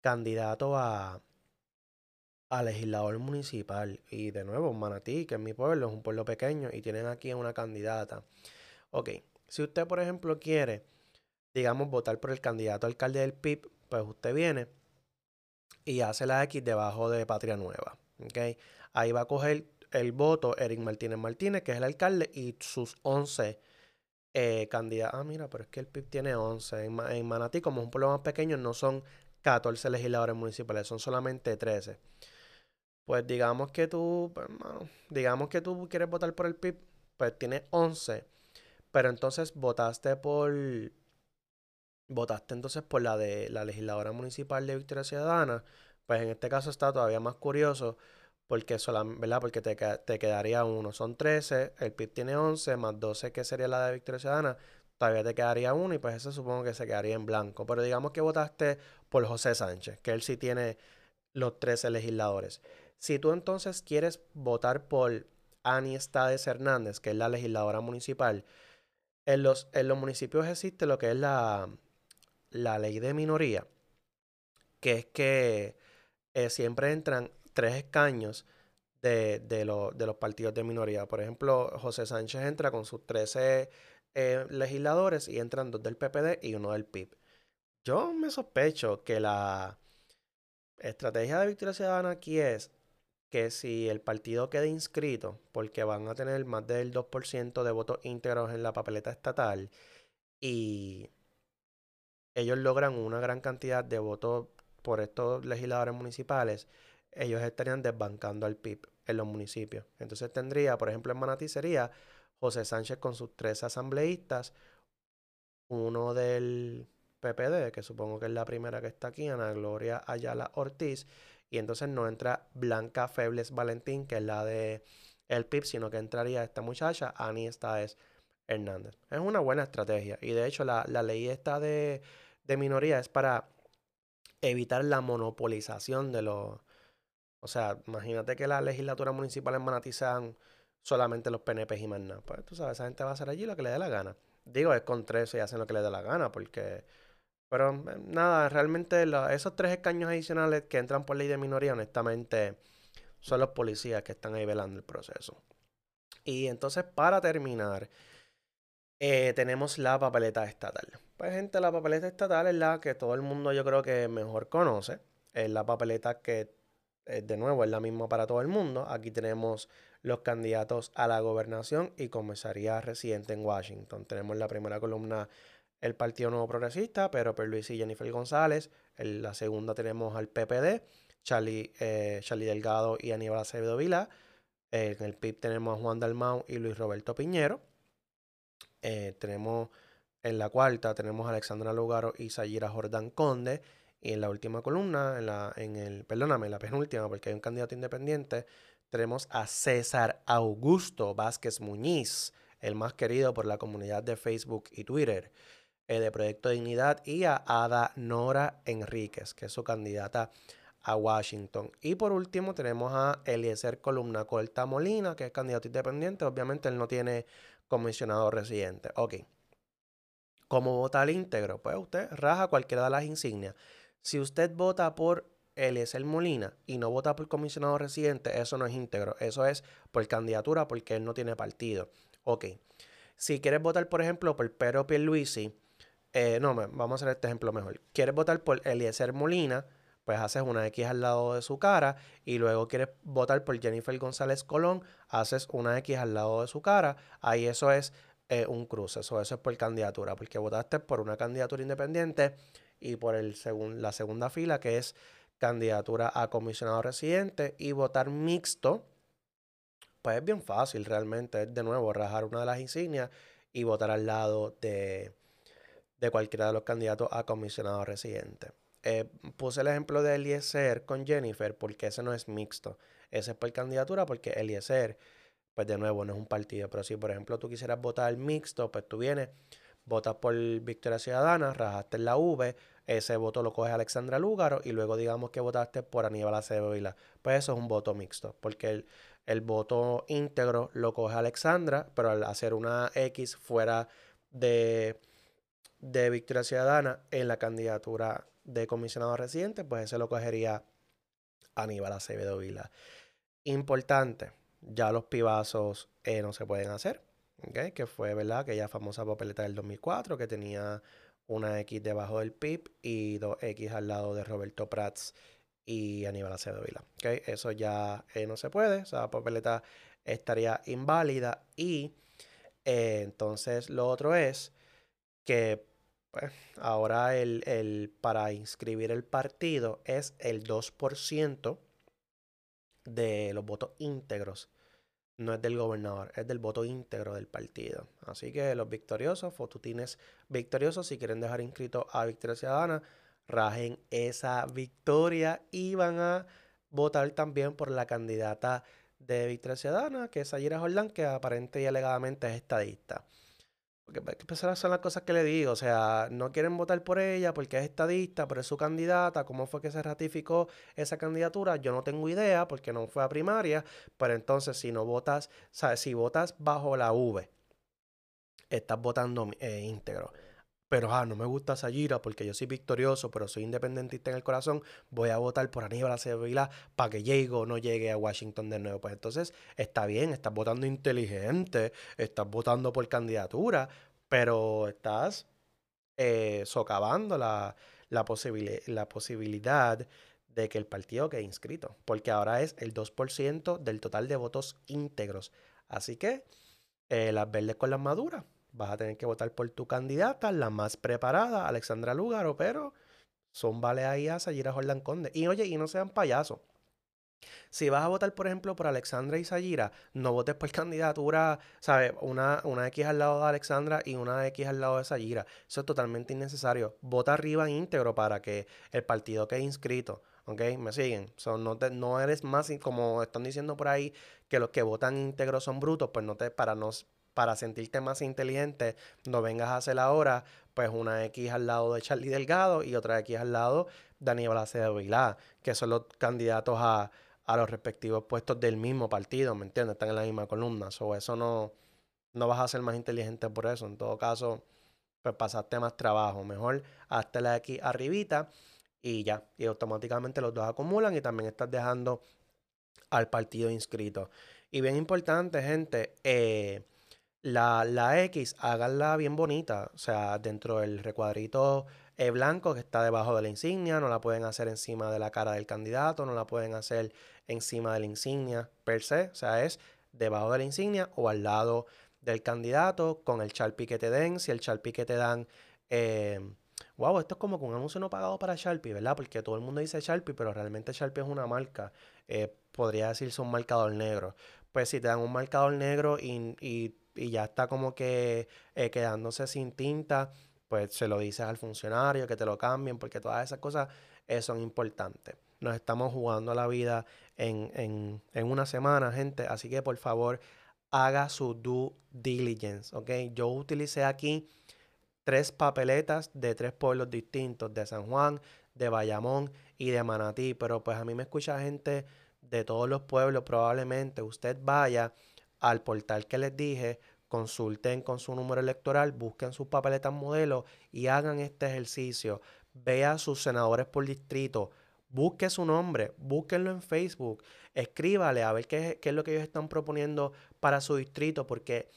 candidato a, a legislador municipal. Y de nuevo, Manatí, que es mi pueblo, es un pueblo pequeño, y tienen aquí una candidata. Ok, si usted, por ejemplo, quiere digamos, votar por el candidato alcalde del PIB, pues usted viene y hace la X debajo de Patria Nueva. ¿okay? Ahí va a coger el voto Eric Martínez Martínez, que es el alcalde, y sus 11 eh, candidatos. Ah, mira, pero es que el PIB tiene 11. En, Manatí, como es un pueblo más pequeño, no son 14 legisladores municipales, son solamente 13. Pues digamos que tú, pues, digamos que tú quieres votar por el PIB, pues tiene 11. Pero entonces votaste por votaste entonces por la de la legisladora municipal de Victoria Ciudadana, pues en este caso está todavía más curioso porque, ¿verdad? porque te, te quedaría uno. Son 13, el PIB tiene 11, más 12 que sería la de Victoria Ciudadana, todavía te quedaría uno y pues eso supongo que se quedaría en blanco. Pero digamos que votaste por José Sánchez, que él sí tiene los 13 legisladores. Si tú entonces quieres votar por Ani Estades Hernández, que es la legisladora municipal, en los, en los municipios existe lo que es la, la ley de minoría, que es que eh, siempre entran tres escaños de, de, de, los partidos de minoría. Por ejemplo, José Sánchez entra con sus 13 eh, legisladores y entran dos del PPD y uno del PIB. Yo me sospecho que la estrategia de Victoria Ciudadana aquí es que si el partido queda inscrito, porque van a tener más del 2% de votos íntegros en la papeleta estatal, y ellos logran una gran cantidad de votos por estos legisladores municipales, ellos estarían desbancando al PIB en los municipios. Entonces tendría, por ejemplo, en Manatí sería José Sánchez con sus tres asambleístas, uno del PPD, que supongo que es la primera que está aquí, Ana Gloria Ayala Ortiz, y entonces no entra Blanca Febles Valentín, que es la de el PIB, sino que entraría esta muchacha, Ani Estáez Hernández. Es una buena estrategia, y de hecho la, ley esta de, de minoría es para evitar la monopolización de los... O sea, imagínate que la legislatura municipal en Manatí sean solamente los PNP y más nada. Pues tú sabes, esa gente va a hacer allí lo que le dé la gana. Digo, es con tres y hacen lo que le dé la gana, porque... Pero eh, nada, realmente esos tres escaños adicionales que entran por ley de minoría, honestamente, son los policías que están ahí velando el proceso. Y entonces, para terminar, eh, tenemos la papeleta estatal. Pues, gente, la papeleta estatal es la que todo el mundo yo creo que mejor conoce. Es la papeleta que, eh, de nuevo, es la misma para todo el mundo. Aquí tenemos los candidatos a la gobernación y comisaría residente en Washington. Tenemos la primera columna el Partido Nuevo Progresista, pero Luis y Jennifer González. En la segunda tenemos al PPD, Charlie, eh, Charlie Delgado y Aníbal Acevedo Vila. en el PIB tenemos a Juan Dalmau y Luis Roberto Piñero. Eh, tenemos en la cuarta tenemos a Alexandra Lugaro y Sayira Jordán Conde. Y en la última columna, en, la, en el, perdóname, la penúltima, porque hay un candidato independiente, tenemos a César Augusto Vázquez Muñiz, el más querido por la comunidad de Facebook y Twitter eh, de Proyecto Dignidad, y a Ada Nora Enríquez, que es su candidata a Washington. Y por último tenemos a Eliezer Columna Corta Molina, que es candidato independiente. Obviamente él no tiene comisionado residente. Ok. ¿Cómo vota el íntegro? Pues usted raja cualquiera de las insignias. Si usted vota por Eliezer Molina y no vota por comisionado residente, eso no es íntegro. Eso es por candidatura porque él no tiene partido. Ok. Si quieres votar, por ejemplo, por Pedro Pierluisi, eh, no, vamos a hacer este ejemplo mejor. Quieres votar por Eliezer Molina, pues haces una X al lado de su cara y luego quieres votar por Jennifer González Colón, haces una X al lado de su cara. Ahí eso es eh, un cruce, eso, es por candidatura, porque votaste por una candidatura independiente y por el la segunda fila que es candidatura a comisionado residente y votar mixto, pues es bien fácil realmente, de nuevo rajar una de las insignias y votar al lado de, de cualquiera de los candidatos a comisionado residente. Eh, puse el ejemplo de Eliezer con Jennifer porque ese no es mixto, ese es por candidatura porque Eliezer, pues de nuevo no es un partido, pero si por ejemplo tú quisieras votar mixto, pues tú vienes, votas por Victoria Ciudadana, rajaste en la V, ese voto lo coge Alexandra Lúgaro y luego digamos que votaste por Aníbal Acevedo. Pues eso es un voto mixto, porque el, voto íntegro lo coge Alexandra, pero al hacer una X fuera de, de Victoria Ciudadana en la candidatura de comisionado residente, pues ese lo cogería Aníbal Acevedo Vila. Importante, ya los pibazos eh, no se pueden hacer, que fue, ¿verdad? Aquella famosa papeleta del 2004 que tenía una X debajo del PIB y dos X al lado de Roberto Prats y Aníbal Acevedo Vila. Eso ya eh, no se puede, esa papeleta estaría inválida y eh, entonces lo otro es que pues, ahora el, el, para inscribir el partido es el 2% de los votos íntegros no es del gobernador, es del voto íntegro del partido. Así que los victoriosos, fotutines victoriosos, si quieren dejar inscrito a Victoria Ciudadana, rajen esa victoria y van a votar también por la candidata de Victoria Ciudadana, que es Ayira Jordán, que aparente y alegadamente es estadista. Porque pues, esas son las cosas que le digo. O sea, no quieren votar por ella porque es estadista, pero es su candidata. ¿Cómo fue que se ratificó esa candidatura? Yo no tengo idea porque no fue a primaria. Pero entonces, si no votas, ¿sabes? Si votas bajo la V, estás votando eh, íntegro. Pero, ah, no me gusta Sayira porque yo soy victorioso, pero soy independentista en el corazón. Voy a votar por Aníbal Acevedo para que llegue o no llegue a Washington de nuevo. Pues entonces está bien, estás votando inteligente, estás votando por candidatura, pero estás eh, socavando la, la, la posibilidad de que el partido quede inscrito, porque ahora es el 2% del total de votos íntegros. Así que eh, las verdes con las maduras, vas a tener que votar por tu candidata, la más preparada, Alexandra Lugaro, pero son vale ahí a Sayira Jordan Conde. Y oye, y no sean payasos. Si vas a votar, por ejemplo, por Alexandra y Sayira, no votes por candidatura, ¿sabes? Una, una X al lado de Alexandra y una X al lado de Sayira. Eso es totalmente innecesario. Vota arriba íntegro para que el partido quede inscrito. ¿Ok? ¿Me siguen? no, no eres más, como están diciendo por ahí, que los que votan íntegro son brutos, pues no te, para no para sentirte más inteligente, no vengas a hacer ahora, pues una X al lado de Charlie Delgado y otra X al lado de Aníbal Acevedo Vilá, que son los candidatos a, a los respectivos puestos del mismo partido, ¿me entiendes? Están en la misma columna. O eso no, no vas a ser más inteligente por eso. En todo caso, pues pasaste más trabajo. Mejor hazte la X arribita y ya. Y automáticamente los dos acumulan y también estás dejando al partido inscrito. Y bien importante, gente, eh, la, la, X, háganla bien bonita. O sea, dentro del recuadrito eh, blanco que está debajo de la insignia, no la pueden hacer encima de la cara del candidato, no la pueden hacer encima de la insignia per se. O sea, es debajo de la insignia o al lado del candidato con el Sharpie que te den. Si el Sharpie que te dan... wow, eh, esto es como que un anuncio no pagado para Sharpie, ¿verdad? Porque todo el mundo dice Sharpie, pero realmente Sharpie es una marca. Eh, podría decirse un marcador negro. Pues si te dan un marcador negro y, y ya está como que quedándose sin tinta, pues se lo dices al funcionario que te lo cambien, porque todas esas cosas eh, son importantes. Nos estamos jugando la vida en, una semana, gente, así que por favor haga su due diligence, ¿ok? Yo utilicé aquí tres papeletas de tres pueblos distintos, de San Juan, de Bayamón y de Manatí, pero pues a mí me escucha gente de todos los pueblos, probablemente usted vaya al portal que les dije, consulten con su número electoral, busquen sus papeletas modelo y hagan este ejercicio. Vea a sus senadores por distrito, busque su nombre, búsquenlo en Facebook, escríbale a ver qué, qué es lo que ellos están proponiendo para su distrito, porque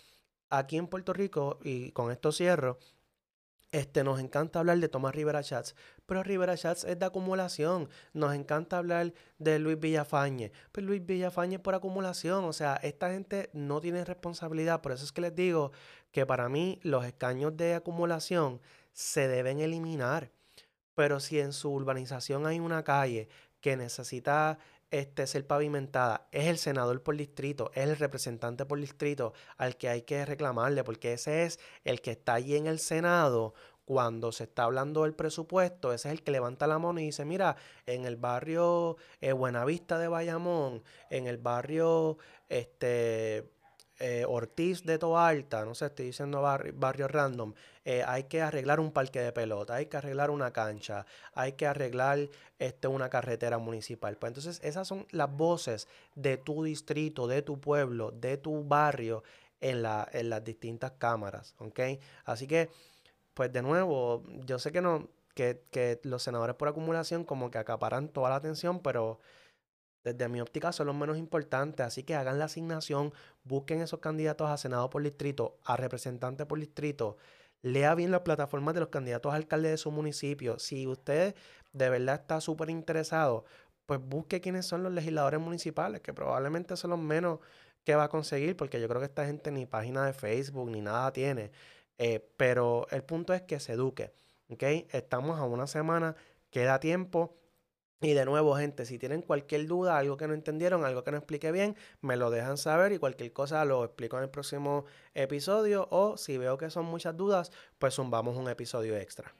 aquí en Puerto Rico, y con esto cierro, este, nos encanta hablar de Tomás Rivera Chats, pero Rivera Chats es de acumulación. Nos encanta hablar de Luis Villafañe, pero Luis Villafañe por acumulación. O sea, esta gente no tiene responsabilidad. Por eso es que les digo que para mí los escaños de acumulación se deben eliminar. Pero si en su urbanización hay una calle que necesita este, ser pavimentada, es el senador por distrito, es el representante por distrito al que hay que reclamarle, porque ese es el que está allí en el Senado cuando se está hablando del presupuesto, ese es el que levanta la mano y dice, mira, en el barrio eh, Buenavista de Bayamón, en el barrio este, eh, Ortiz de Toalta, no sé, estoy diciendo barrio, random, eh, hay que arreglar un parque de pelota, hay que arreglar una cancha, hay que arreglar este, una carretera municipal. Pues entonces esas son las voces de tu distrito, de tu pueblo, de tu barrio en, la, en las distintas cámaras, ¿ok? Así que, pues de nuevo, yo sé que no, que, que los senadores por acumulación como que acaparan toda la atención, pero desde mi óptica son los menos importantes, así que hagan la asignación, busquen esos candidatos a Senado por distrito, a representante por distrito, lea bien las plataformas de los candidatos a alcalde de su municipio. Si usted de verdad está súper interesado, pues busque quiénes son los legisladores municipales, que probablemente son los menos que va a conseguir, porque yo creo que esta gente ni página de Facebook ni nada tiene. Eh, pero el punto es que se eduque. Estamos a una semana, queda tiempo y de nuevo, gente, si tienen cualquier duda, algo que no entendieron, algo que no expliqué bien, me lo dejan saber y cualquier cosa lo explico en el próximo episodio. O si veo que son muchas dudas, pues zumbamos un episodio extra.